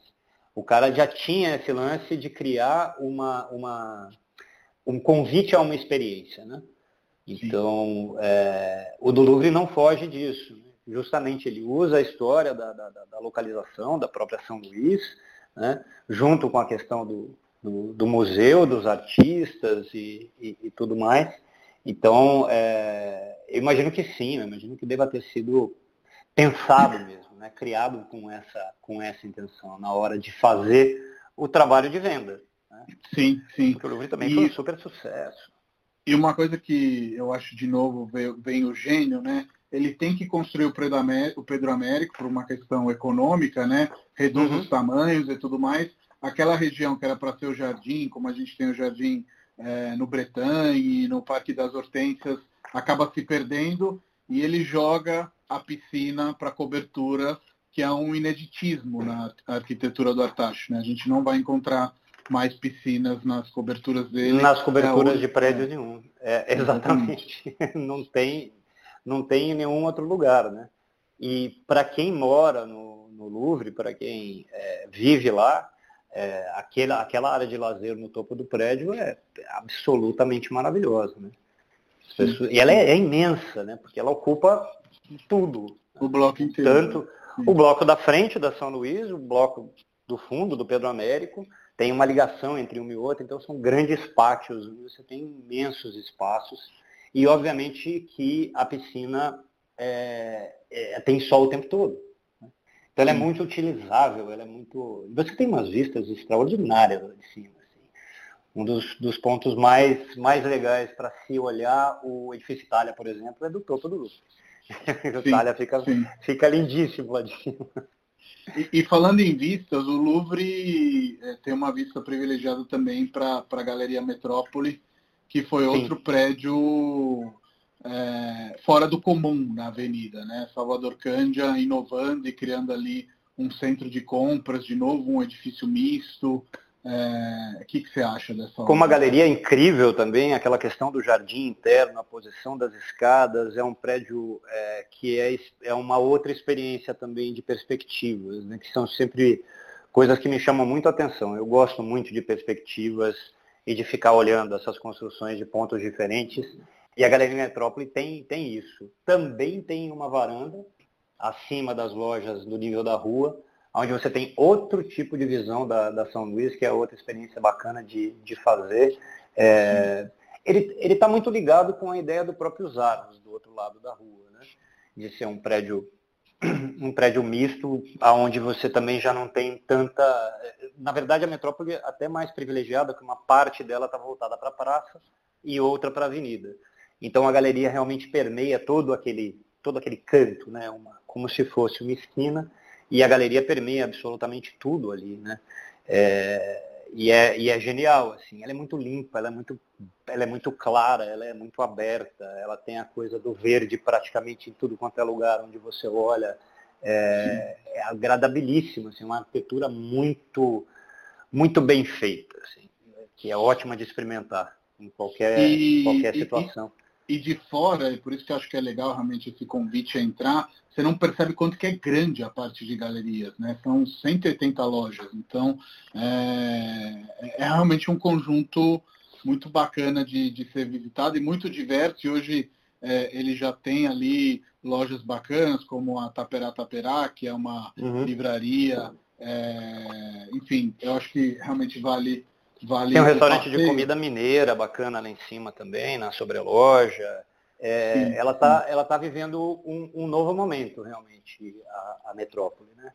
O cara já tinha esse lance de criar uma, uma, um convite a uma experiência. Né? Então, é, o do Louvre não foge disso. Justamente ele usa a história da, da, da, localização, da própria São Luís, né? junto com a questão do, do, do museu, dos artistas e, e, e tudo mais, então, é, eu imagino que sim, eu imagino que deva ter sido pensado mesmo, né? criado com essa, com essa intenção, na hora de fazer o trabalho de venda. Né? Sim, sim. Porque o livro também e, foi um super sucesso. E uma coisa que eu acho, de novo, vem o gênio, né? Ele tem que construir o Pedro Américo, o Pedro Américo por uma questão econômica, né? Reduz uhum. os tamanhos e tudo mais. Aquela região que era para ser o jardim, como a gente tem o jardim é, no Bretagne, no Parque das Hortênsias, acaba se perdendo e ele joga a piscina para cobertura, que é um ineditismo na arquitetura do Artacho. Né? A gente não vai encontrar mais piscinas nas coberturas dele. Nas coberturas é de prédio é. nenhum. É, exatamente. não tem, não tem em nenhum outro lugar, né? E para quem mora no, no Louvre, para quem é, vive lá, é, aquela, aquela área de lazer no topo do prédio é absolutamente maravilhosa, né? Pessoas, e ela é, é, imensa, né? Porque ela ocupa tudo. O bloco inteiro. Tanto Sim. o bloco da frente da São Luís, o bloco do fundo do Pedro Américo, tem uma ligação entre um e outro, então são grandes pátios, você tem imensos espaços. E obviamente que a piscina é, é, tem sol o tempo todo. Né? Então ela é muito utilizável, ela é muito. Você tem umas vistas extraordinárias lá de cima. Assim. Um dos, dos pontos mais, mais legais para se olhar o edifício Itália, por exemplo, é do topo do Louvre. o Itália fica, fica lindíssimo lá de cima. E, e, falando em vistas, o Louvre é, tem uma vista privilegiada também para a Galeria Metrópole, que foi Sim. outro prédio é, fora do comum na avenida. Né? Salvador Cândia inovando e criando ali um centro de compras, de novo um edifício misto, é, o que, que, você acha dessa Com uma galeria incrível também, aquela questão do jardim interno, a posição das escadas, é um prédio é, que é, é uma outra experiência também de perspectivas, né, que são sempre coisas que me chamam muito a atenção. Eu gosto muito de perspectivas e de ficar olhando essas construções de pontos diferentes. E a Galeria Metrópole tem, tem isso. Também tem uma varanda acima das lojas do nível da rua, onde você tem outro tipo de visão da, da São Luís, que é outra experiência bacana de, de fazer. É, ele está muito ligado com a ideia do próprio Zaros, do outro lado da rua, né? de ser um prédio um prédio misto, aonde você também já não tem tanta. Na verdade, a metrópole é até mais privilegiada, que uma parte dela está voltada para praça e outra para avenida. Então a galeria realmente permeia todo aquele, todo aquele canto, né? Uma, como se fosse uma esquina e a galeria permeia absolutamente tudo ali, né? É, e, é, e é genial, assim, ela é muito limpa, ela é muito, ela é muito clara, ela é muito aberta, ela tem a coisa do verde praticamente em tudo quanto é lugar onde você olha, é, é agradabilíssimo, assim, uma arquitetura muito, muito bem feita, assim, que é ótima de experimentar em qualquer, e, qualquer situação. E, e de fora, e por isso que eu acho que é legal realmente esse convite a entrar, você não percebe quanto que é grande a parte de galerias, né? São 180 lojas, então é, é realmente um conjunto muito bacana de, de ser visitado e muito diverso. E hoje é, ele já tem ali lojas bacanas, como a Taperá Taperá, que é uma uhum. livraria. É, enfim, eu acho que realmente vale Vale Tem um restaurante de comida mineira bacana lá em cima também, na sobreloja. É, sim, ela está ela tá vivendo um, um, novo momento, realmente, a, a metrópole. Né?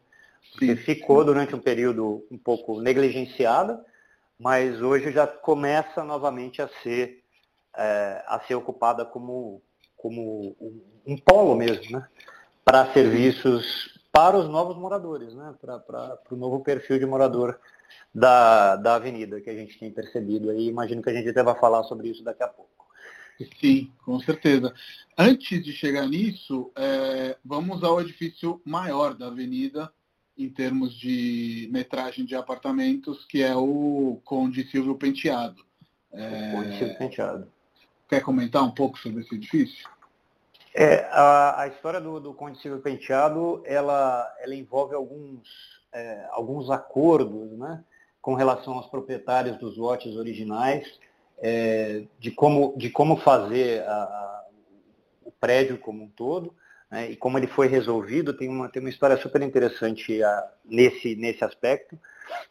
Sim, ficou sim. durante um período um pouco negligenciada, mas hoje já começa novamente a ser, é, a ser ocupada como, como um, um polo mesmo, né? para serviços para os novos moradores, né? para o novo perfil de morador da, da avenida que a gente tem percebido aí. Imagino que a gente até vai falar sobre isso daqui a pouco. Sim, com certeza. Antes de chegar nisso, é, vamos ao edifício maior da avenida em termos de metragem de apartamentos, que é o Conde Silvio Penteado. É, Conde Silvio Penteado. Quer comentar um pouco sobre esse edifício? É, a, a história do, do Conde Silvio Penteado, ela, ela envolve alguns, é, alguns acordos, né? com relação aos proprietários dos lotes originais, é, de, como, de como fazer a, a, o prédio como um todo, né, e como ele foi resolvido, tem uma, tem uma história super interessante a, nesse, nesse aspecto,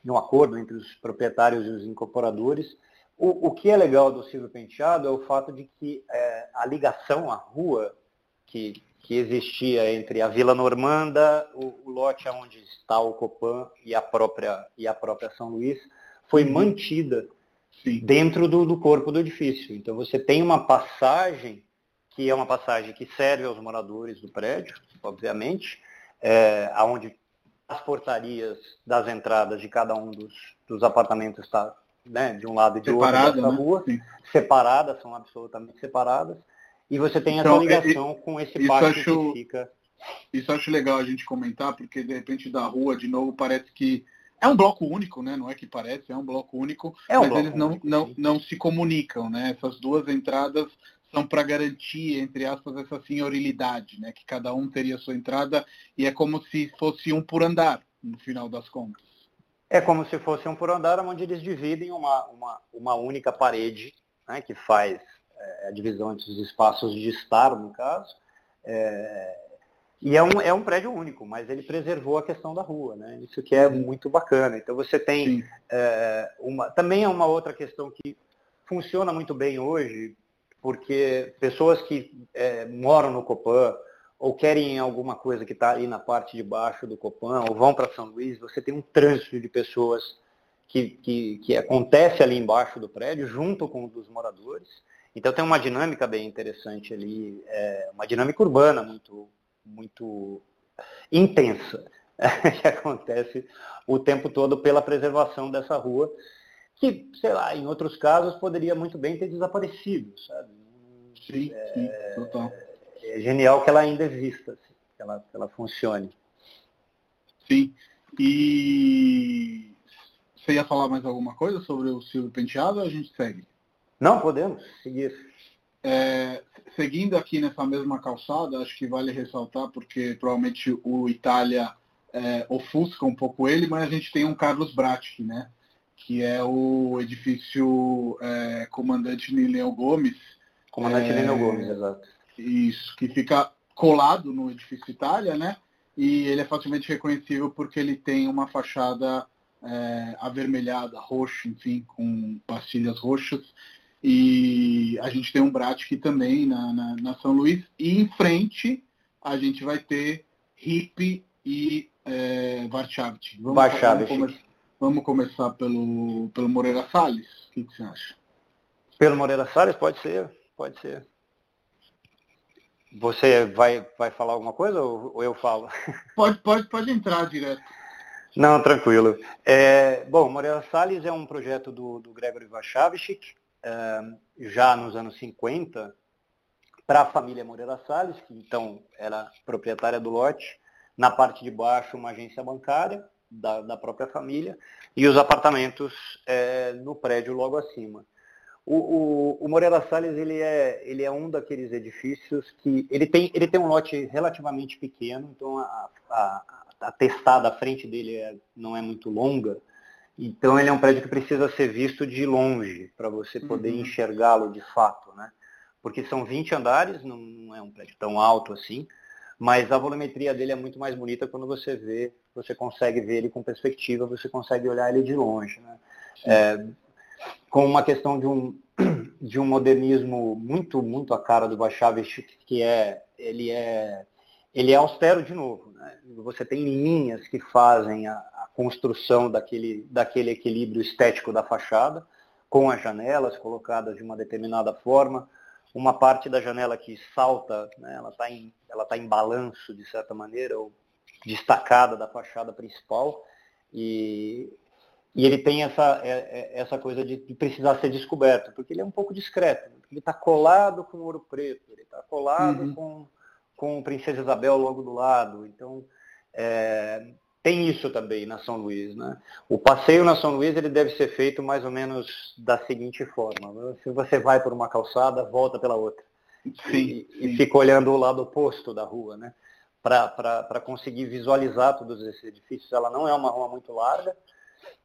um acordo entre os proprietários e os incorporadores. O, o que é legal do Silvio Penteado é o fato de que é, a ligação à rua que, que existia entre a Vila Normanda, o, o lote onde está o Copan e a própria, e a própria São Luís, foi uhum. mantida Sim. dentro do, do corpo do edifício. Então você tem uma passagem, que é uma passagem que serve aos moradores do prédio, obviamente, é, onde as portarias das entradas de cada um dos, dos apartamentos está né, de um lado e de Separado, outro da né? rua, Sim. separadas, são absolutamente separadas e você tem então, essa ligação com esse acho, que fica. Isso acho legal a gente comentar, porque de repente da rua, de novo, parece que é um bloco único, né? Não é que parece, é um bloco único, é um mas bloco eles não, único, não, não se comunicam, né? Essas duas entradas são para garantir, entre aspas, essa senhorilidade, né? Que cada um teria sua entrada e é como se fosse um por andar, no final das contas. É como se fosse um por andar, onde eles dividem uma, uma, uma única parede, né? Que faz é, a divisão entre os espaços de estar, no caso. É, e é um, é um prédio único, mas ele preservou a questão da rua, né? Isso que é muito bacana. Então você tem é, uma. Também é uma outra questão que funciona muito bem hoje, porque pessoas que é, moram no Copan ou querem alguma coisa que está ali na parte de baixo do Copan, ou vão para São Luís, você tem um trânsito de pessoas que, que, que acontece ali embaixo do prédio, junto com os dos moradores. Então tem uma dinâmica bem interessante ali, é, uma dinâmica urbana muito, muito intensa, que acontece o tempo todo pela preservação dessa rua, que, sei lá, em outros casos poderia muito bem ter desaparecido, sabe? Sim, é, sim, total. É genial que ela ainda exista, assim, que, ela, que ela funcione. Sim. E você ia falar mais alguma coisa sobre o Silvio Penteado ou a gente segue? Não, podemos seguir. É, seguindo aqui nessa mesma calçada, acho que vale ressaltar, porque provavelmente o Itália é, ofusca um pouco ele, mas a gente tem um Carlos Bratic, né? que é o edifício é, Comandante Nileu Gomes. Comandante é, Gomes, exato. Isso, que fica colado no edifício Itália, né? E ele é facilmente reconhecível porque ele tem uma fachada é, avermelhada, roxa, enfim, com pastilhas roxas. E a gente tem um Bratic também na, na, na, São Luís. E em frente a gente vai ter Hip e é, Varchavit. Vamos, Varchavit. Vamos, Vamos começar pelo, pelo Moreira Salles. O que, que você acha? Pelo Moreira Salles? Pode ser, pode ser. Você vai, vai falar alguma coisa ou, ou eu falo? Pode, pode, pode entrar direto. Não, tranquilo. É, bom, Moreira Salles é um projeto do, do Gregory Vachavchik, já nos anos 50, para a família Moreira Salles, que então era proprietária do lote. Na parte de baixo, uma agência bancária, da, da própria família, e os apartamentos é, no prédio logo acima. O, o, o, Moreira Salles ele é, ele é um daqueles edifícios que ele tem, ele tem um lote relativamente pequeno, então a, a, a testada à frente dele é, não é muito longa, então ele é um prédio que precisa ser visto de longe para você poder uhum. enxergá-lo de fato, né? Porque são 20 andares, não, é um prédio tão alto assim, mas a volumetria dele é muito mais bonita quando você vê, você consegue ver ele com perspectiva, você consegue olhar ele de longe. Né? É, com uma questão de um, de um modernismo muito, muito a cara do Bachavich, que é, ele é, ele é austero de novo. Né? Você tem linhas que fazem a, a construção daquele, daquele equilíbrio estético da fachada, com as janelas colocadas de uma determinada forma, uma parte da janela que salta, né, ela está em, ela tá em balanço, de certa maneira, ou destacada da fachada principal, e, e ele tem essa, é, é, essa coisa de, de, precisar ser descoberto, porque ele é um pouco discreto, né, ele está colado com ouro preto, ele está colado uhum. com, com Princesa Isabel logo do lado, então é, tem isso também na São Luís. Né? O passeio na São Luís ele deve ser feito mais ou menos da seguinte forma. Se você vai por uma calçada, volta pela outra. Sim, e, sim. fica olhando o lado oposto da rua, né? Para conseguir visualizar todos esses edifícios. Ela não é uma rua muito larga,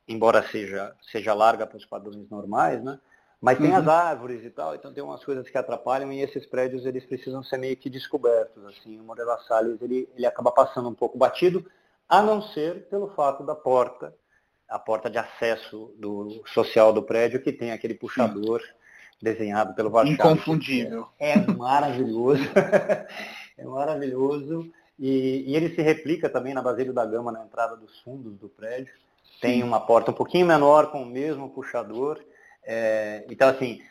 embora seja, seja larga para os padrões normais, né? Mas tem uhum. as árvores e tal, então tem umas coisas que atrapalham e esses prédios eles precisam ser meio que descobertos. Assim, o Moreira Salles ele, ele acaba passando um pouco batido, a não ser pelo fato da porta, a porta de acesso do social do prédio, que tem aquele puxador Sim. desenhado pelo Varchov. Inconfundível. É, maravilhoso. é maravilhoso. E, e, ele se replica também na Basílio da Gama, na entrada dos fundos do prédio. Tem uma porta um pouquinho menor com o mesmo puxador. É, então, assim,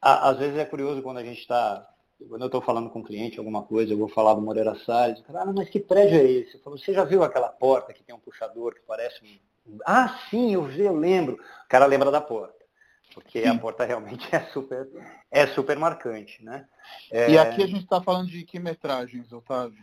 a, às vezes é curioso quando a gente está quando eu estou falando com um cliente alguma coisa, eu vou falar do Moreira Salles, ah, mas que prédio é esse? Eu falo, você já viu aquela porta que tem um puxador que parece um. Ah, sim, eu vi, eu lembro. O cara lembra da porta. porque Sim. a porta realmente é super, é super marcante. Né? É... E aqui a gente está falando de que metragens, Otávio?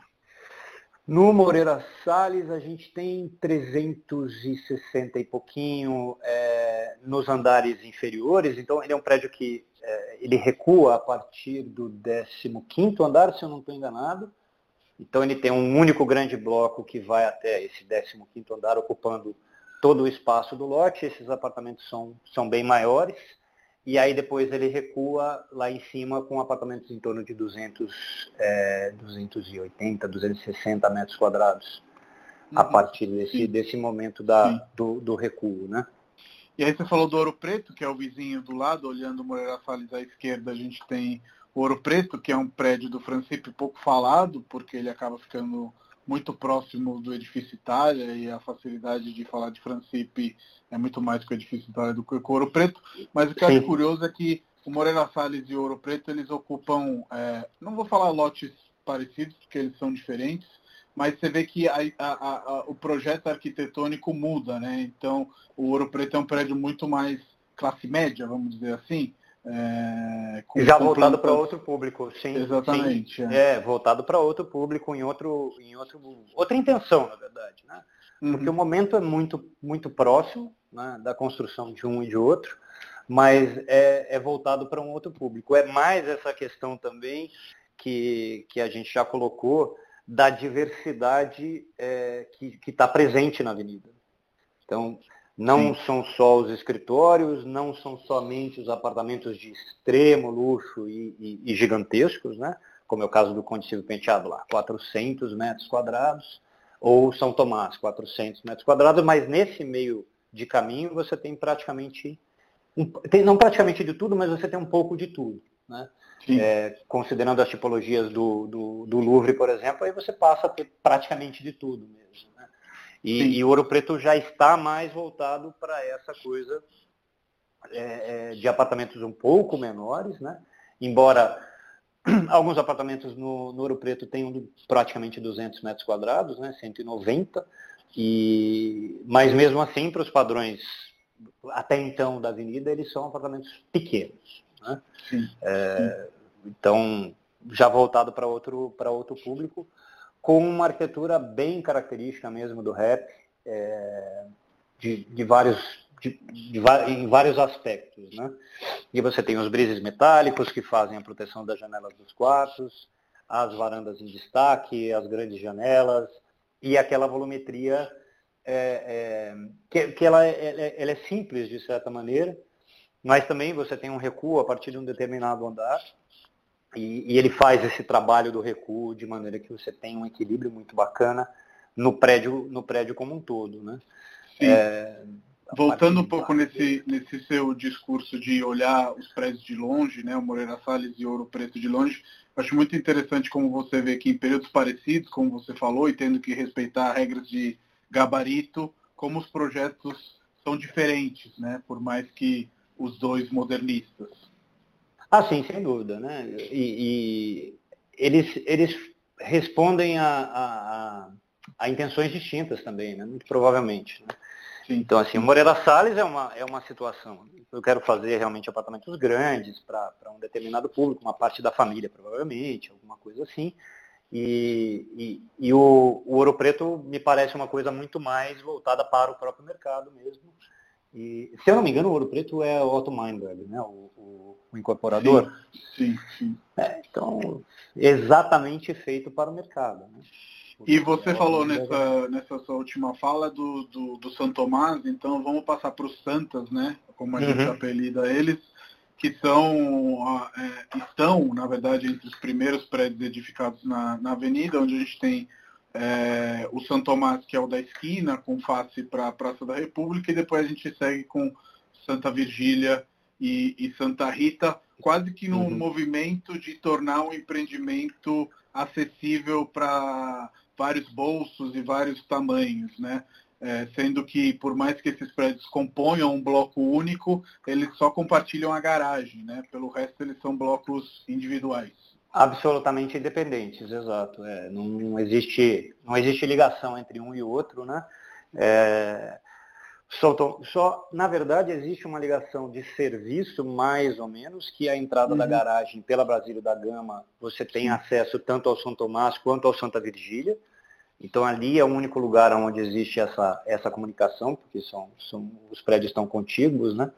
No Moreira Salles a gente tem 360 e pouquinho é, nos andares inferiores, então ele é um prédio que é, ele recua a partir do 15º andar, se eu não estou enganado. Então ele tem um único grande bloco que vai até esse 15º andar, ocupando todo o espaço do lote. Esses apartamentos são, são bem maiores. E aí depois ele recua lá em cima com apartamentos em torno de 200, é, 280, 260 metros quadrados, uhum. a partir desse, desse momento da, do, do recuo. Né? E aí você falou do Ouro Preto, que é o vizinho do lado, olhando o Moreira Salles à esquerda, a gente tem o Ouro Preto, que é um prédio do Francipe pouco falado, porque ele acaba ficando muito próximo do edifício Itália e a facilidade de falar de Francipe é muito mais que o edifício Itália do que o Ouro Preto. Mas o que eu acho curioso é que o Moreira Salles e o Ouro Preto, eles ocupam, é, não vou falar lotes parecidos, porque eles são diferentes, mas você vê que a, a, a, o projeto arquitetônico muda, né? Então, o Ouro Preto é um prédio muito mais classe média, vamos dizer assim. É, com, Já voltado para outro público, sim. Exatamente. Sim. É. é. voltado para outro público, em outro, em outro, outra intenção, na verdade, né? Uhum. Porque o momento é muito, muito próximo né, da construção de um e de outro, mas é, é voltado para um outro público. É mais essa questão também que, que a gente já colocou da diversidade é, que está presente na avenida. Então, não Sim. são só os escritórios, não são somente os apartamentos de extremo luxo e, e, e gigantescos, né? como é o caso do Conde Silvio Penteado lá, 400 metros quadrados, ou São Tomás, 400 metros quadrados, mas nesse meio de caminho você tem praticamente, tem, não praticamente de tudo, mas você tem um pouco de tudo. Né? É, considerando as tipologias do, do, do, Louvre, por exemplo, aí você passa a ter praticamente de tudo mesmo. E, e, o Ouro Preto já está mais voltado para essa coisa é, é, de apartamentos um pouco menores, né? embora alguns apartamentos no, no Ouro Preto tenham praticamente 200 metros quadrados, né? 190, e, mas mesmo assim, para os padrões até então da avenida, eles são apartamentos pequenos. Né? É. Então, já voltado para outro, outro público, com uma arquitetura bem característica mesmo do rap, é, de, de, vários, de, de, em vários aspectos. Né? E você tem os brises metálicos que fazem a proteção das janelas dos quartos, as varandas em destaque, as grandes janelas, e aquela volumetria é, é, que, que ela, é, ela, é simples de certa maneira, mas também você tem um recuo a partir de um determinado andar, e, e, ele faz esse trabalho do recuo de maneira que você tem um equilíbrio muito bacana no prédio, no prédio como um todo. Né? É, Voltando um pouco nesse, nesse seu discurso de olhar os prédios de longe, né, o Moreira Salles e Ouro Preto de longe, acho muito interessante como você vê que em períodos parecidos, como você falou, e tendo que respeitar regras de gabarito, como os projetos são diferentes, né, por mais que os dois modernistas. Ah, sim, sem dúvida. Né? E, e eles, eles respondem a, a, a, intenções distintas também, né? muito provavelmente. Né? Então, assim, o Moreira Salles é uma, é uma situação. Eu quero fazer realmente apartamentos grandes para um determinado público, uma parte da família, provavelmente, alguma coisa assim. E, e, e o, o Ouro Preto me parece uma coisa muito mais voltada para o próprio mercado mesmo. E, se eu não me engano, o Ouro Preto é o Otto Meinberg, né? o, o, o incorporador. Sim, sim. sim. É, então, exatamente feito para o mercado. Né? E você falou nessa, nessa sua última fala do, do, do São Tomás, então vamos passar para os Santas, né? Como a gente uhum. apelida eles, que são, é, estão, na verdade, entre os primeiros prédios edificados na, na avenida, onde a gente tem é, o São Tomás, que é o da esquina, com face para a Praça da República, e depois a gente segue com Santa Virgília e, e Santa Rita, quase que num uhum. movimento de tornar um empreendimento acessível para vários bolsos e vários tamanhos, né? É, sendo que, por mais que esses prédios componham um bloco único, eles só compartilham a garagem, né? Pelo resto, eles são blocos individuais. Absolutamente independentes, exato. É, não, não, existe, não existe ligação entre um e outro, né? É, Só, só, na verdade, existe uma ligação de serviço, mais ou menos, que a entrada uhum. da garagem pela Brasília da Gama, você tem acesso tanto ao São Tomás quanto ao Santa Virgília. Então ali é o único lugar onde existe essa, essa comunicação, porque são, são, os prédios estão contíguos, né?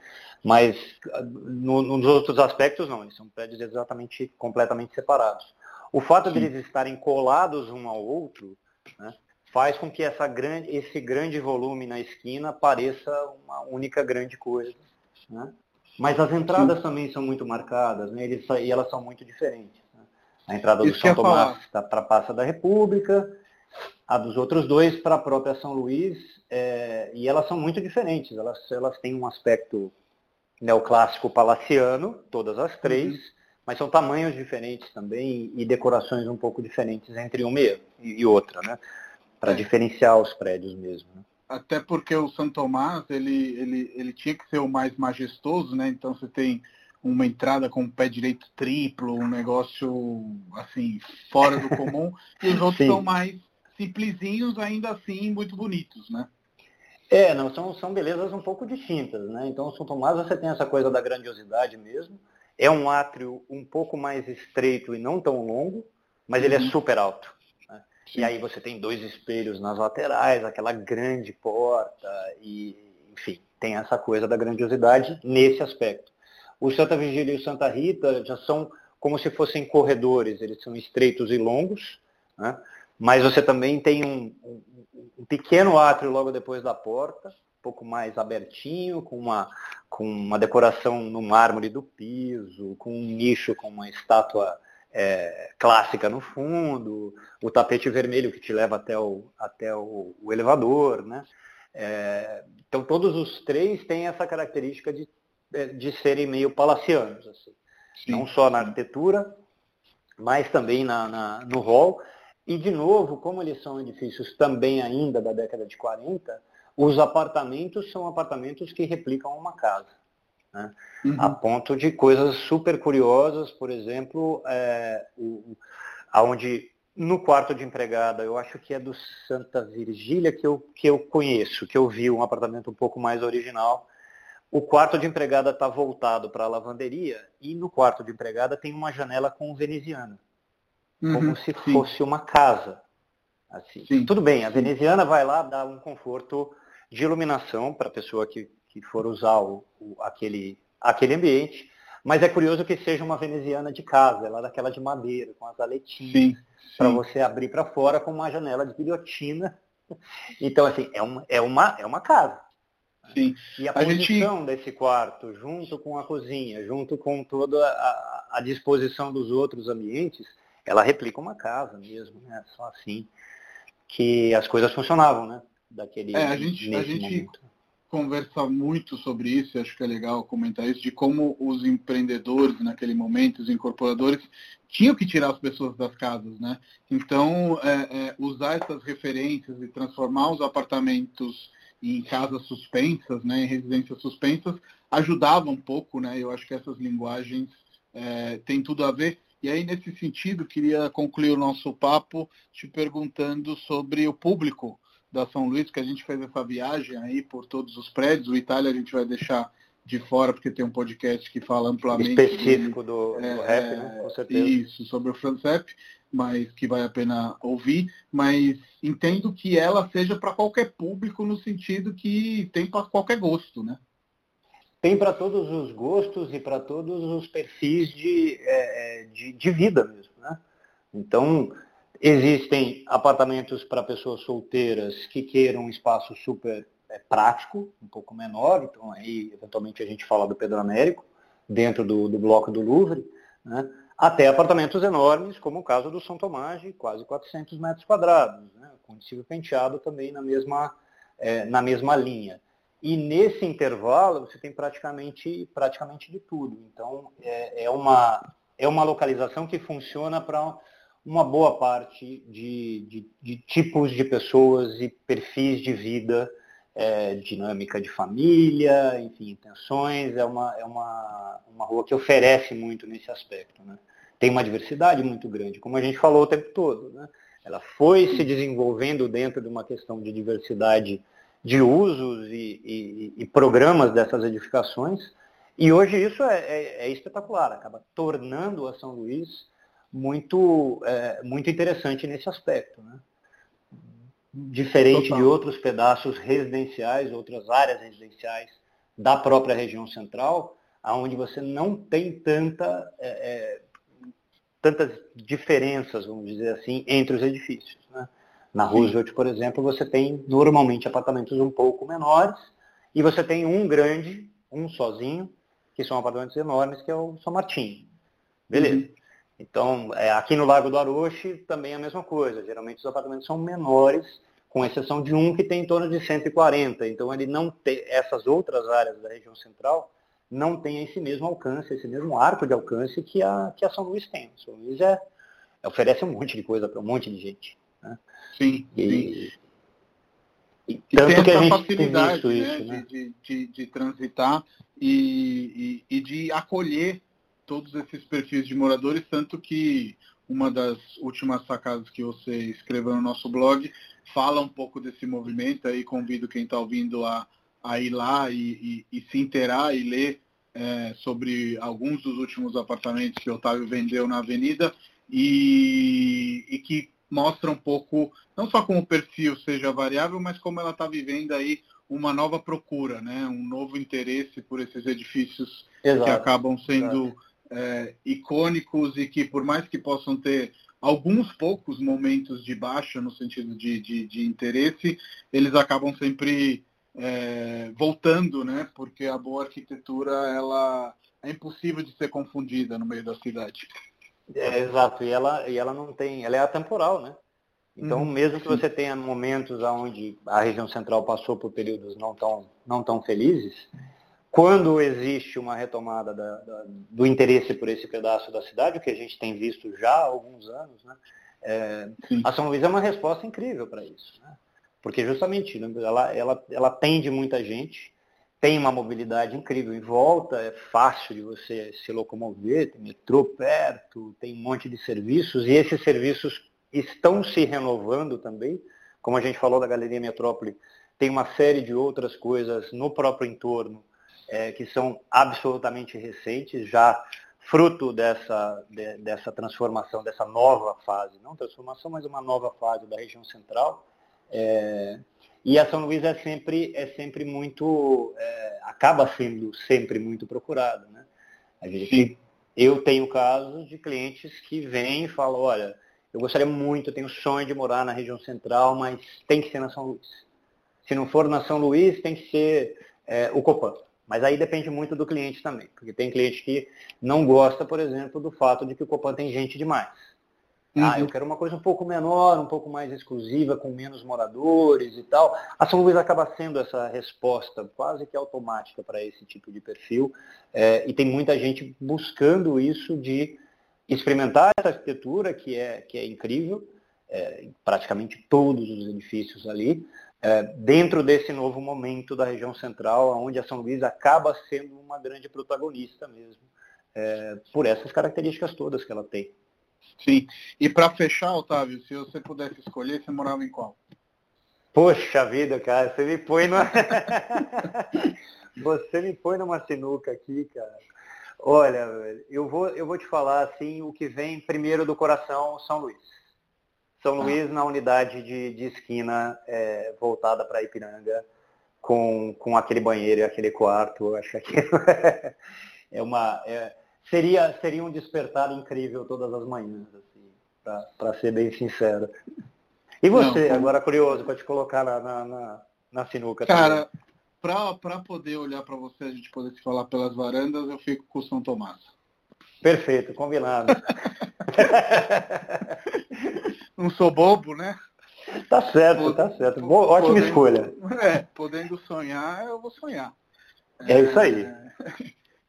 Mas no, nos outros aspectos não, eles são prédios exatamente, completamente separados. O fato Sim. de eles estarem colados um ao outro né, faz com que essa grande, esse grande volume na esquina pareça uma única grande coisa. Né? Mas as entradas Sim. também são muito marcadas, né? Eles, e elas são muito diferentes. Né? A entrada do São Tomás para a Praça da República, a dos outros dois para a própria São Luís, é, e elas são muito diferentes. Elas, elas têm um aspecto neoclássico palaciano, todas as três, uhum. mas são tamanhos diferentes também e decorações um pouco diferentes entre uma e outra, né? Para é. diferenciar os prédios mesmo. Né? Até porque o São Tomás, ele, ele, ele tinha que ser o mais majestoso, né? Então você tem uma entrada com o pé direito triplo, um negócio assim, fora do comum, e os outros Sim. são mais simplesinhos, ainda assim muito bonitos, né? É, não, são, são belezas um pouco distintas, né? Então, São Tomás você tem essa coisa da grandiosidade mesmo. É um átrio um pouco mais estreito e não tão longo, mas uhum. ele é uhum. super alto. Né? E aí você tem dois espelhos nas laterais, aquela grande porta, e, enfim, tem essa coisa da grandiosidade nesse aspecto. O Santa Vigília e o Santa Rita já são como se fossem corredores, eles são estreitos e longos, né? Mas você também tem um, um, um, pequeno átrio logo depois da porta, um pouco mais abertinho, com uma, com uma decoração no mármore do piso, com um nicho com uma estátua é, clássica no fundo, o tapete vermelho que te leva até o, até o, o elevador. Né? É, então todos os três têm essa característica de é, de serem meio palacianos, assim. não só na arquitetura, mas também na, na, no hall. E, de novo, como eles são edifícios também ainda da década de 40, os apartamentos são apartamentos que replicam uma casa. Né? Uhum. A ponto de coisas super curiosas, por exemplo, é, o, aonde no quarto de empregada, eu acho que é do Santa Virgília que eu, que eu conheço, que eu vi um apartamento um pouco mais original, o quarto de empregada está voltado para a lavanderia e no quarto de empregada tem uma janela com veneziana, uhum, como se sim. fosse uma casa. Assim. Tudo bem, a sim. veneziana vai lá dar um conforto de iluminação para a pessoa que, que for usar o, o, aquele, aquele ambiente, mas é curioso que seja uma veneziana de casa, ela é daquela de madeira, com as aletinhas, para você abrir para fora com uma janela de guilhotina. Então, assim, é uma, é uma, é uma casa. Sim. E a, a posição gente... desse quarto, junto com a cozinha, junto com toda a, a, disposição dos outros ambientes, ela replica uma casa mesmo, né? Só assim que as coisas funcionavam, né? Daquele é, a gente, a gente conversa muito sobre isso, acho que é legal comentar isso, de como os empreendedores naquele momento, os incorporadores, tinham que tirar as pessoas das casas, né? Então, é, é, usar essas referências e transformar os apartamentos em casas suspensas, né, em residências suspensas, ajudava um pouco, né? Eu acho que essas linguagens é, têm tudo a ver. E aí, nesse sentido, queria concluir o nosso papo te perguntando sobre o público da São Luís, que a gente fez essa viagem aí por todos os prédios. O Itália a gente vai deixar de fora, porque tem um podcast que fala amplamente. Específico do, do é, rap, né? Com certeza. Isso, sobre o Francep mas que vale a pena ouvir, mas entendo que ela seja para qualquer público no sentido que tem para qualquer gosto, né? Tem para todos os gostos e para todos os perfis de, é, é, de, de, vida mesmo, né? Então, existem apartamentos para pessoas solteiras que queiram um espaço super é, prático, um pouco menor, então aí eventualmente a gente fala do Pedro Américo, dentro do, do bloco do Louvre, né? até apartamentos enormes, como o caso do São Tomás, de quase 400 metros quadrados, né? com edifício penteado também na mesma, é, na mesma linha. E nesse intervalo você tem praticamente, praticamente de tudo. Então é, é uma, é uma localização que funciona para uma boa parte de, de, de, tipos de pessoas e perfis de vida, é, dinâmica de família, enfim, intenções. É uma, é uma, uma rua que oferece muito nesse aspecto. Né? Tem uma diversidade muito grande, como a gente falou o tempo todo. Né? Ela foi se desenvolvendo dentro de uma questão de diversidade de usos e, e, e programas dessas edificações. E hoje isso é, é, é, espetacular, acaba tornando a São Luís muito, é, muito interessante nesse aspecto. Né? Diferente Total. de outros pedaços residenciais, outras áreas residenciais da própria região central, aonde você não tem tanta, é, é, tantas diferenças, vamos dizer assim, entre os edifícios. Né? Na Roosevelt, por exemplo, você tem normalmente apartamentos um pouco menores e você tem um grande, um sozinho, que são apartamentos enormes, que é o São Martinho. Beleza. Uhum. Então, é, aqui no Lago do Aroche também é a mesma coisa. Geralmente os apartamentos são menores, com exceção de um que tem em torno de 140. Então, ele não tem, essas outras áreas da região central não têm esse mesmo alcance, esse mesmo arco de alcance que a, que a São Luís tem. São Luís é, oferece um monte de coisa para um monte de gente. Né? Sim, e, sim. E tanto tem que a gente facilidade tem né, isso, né? De, de, de, transitar e, e, e, de acolher todos esses perfis de moradores, tanto que uma das últimas sacadas que você escreveu no nosso blog fala um pouco desse movimento, aí convido quem está ouvindo a, a ir lá e, e, se inteirar e ler é, sobre alguns dos últimos apartamentos que o Otávio vendeu na Avenida e, e que mostra um pouco, não só como o perfil seja variável, mas como ela está vivendo aí uma nova procura, né? um novo interesse por esses edifícios Exato. que acabam sendo é, icônicos e que, por mais que possam ter alguns poucos momentos de baixa no sentido de, de, de interesse, eles acabam sempre é, voltando, né? porque a boa arquitetura ela é impossível de ser confundida no meio da cidade. É, exato, e ela, e ela não tem, ela é atemporal, né? Então, uhum, mesmo que você tenha momentos onde a região central passou por períodos não tão, não tão felizes, quando existe uma retomada da, da, do interesse por esse pedaço da cidade, o que a gente tem visto já há alguns anos, né? É, a São Luís é uma resposta incrível para isso, né? porque justamente ela, ela, ela atende muita gente, tem uma mobilidade incrível em volta, é fácil de você se locomover, tem metrô perto, tem um monte de serviços, e esses serviços estão se renovando também. Como a gente falou da Galeria Metrópole, tem uma série de outras coisas no próprio entorno é, que são absolutamente recentes, já fruto dessa, de, dessa transformação, dessa nova fase, não transformação, mas uma nova fase da região central. É, e a São Luís é sempre, é sempre muito, é, acaba sendo sempre muito procurado. Né? A gente, eu tenho casos de clientes que vêm e falam, olha, eu gostaria muito, eu tenho sonho de morar na região central, mas tem que ser na São Luís. Se não for na São Luís, tem que ser é, o Copan. Mas aí depende muito do cliente também, porque tem cliente que não gosta, por exemplo, do fato de que o Copan tem gente demais. Uhum. Ah, eu quero uma coisa um pouco menor, um pouco mais exclusiva, com menos moradores e tal. A São Luís acaba sendo essa resposta quase que automática para esse tipo de perfil. É, e tem muita gente buscando isso de experimentar essa arquitetura, que é, que é incrível, é, praticamente todos os edifícios ali, é, dentro desse novo momento da região central, onde a São Luís acaba sendo uma grande protagonista mesmo, é, por essas características todas que ela tem. Sim. E para fechar, Otávio, se você pudesse escolher, você morava em qual? Poxa vida, cara, você me põe numa. você me põe numa sinuca aqui, cara. Olha, eu vou, eu vou te falar assim o que vem primeiro do coração São Luís. São ah. Luís na unidade de, de esquina é, voltada para Ipiranga, com, com aquele banheiro e aquele quarto. Acho que é, é uma. É, seria, seria um despertar incrível todas as manhãs, assim, para ser bem sincero. E você, Não, agora curioso, para te colocar na, na, na, sinuca Cara, para poder olhar para você, a gente poder se falar pelas varandas, eu fico com o São Tomás. Perfeito, combinado. Não sou bobo, né? Tá certo, tá certo. Boa, ótima podendo, escolha. É, podendo sonhar, eu vou sonhar. É, é isso aí.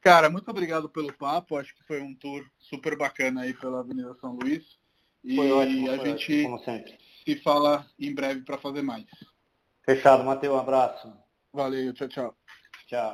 Cara, muito obrigado pelo papo. Acho que foi um tour super bacana aí pela Avenida São Luís. E foi ótimo, a gente ótimo, se fala em breve para fazer mais. Fechado, Matheus. Um abraço. Valeu, tchau, tchau. Tchau.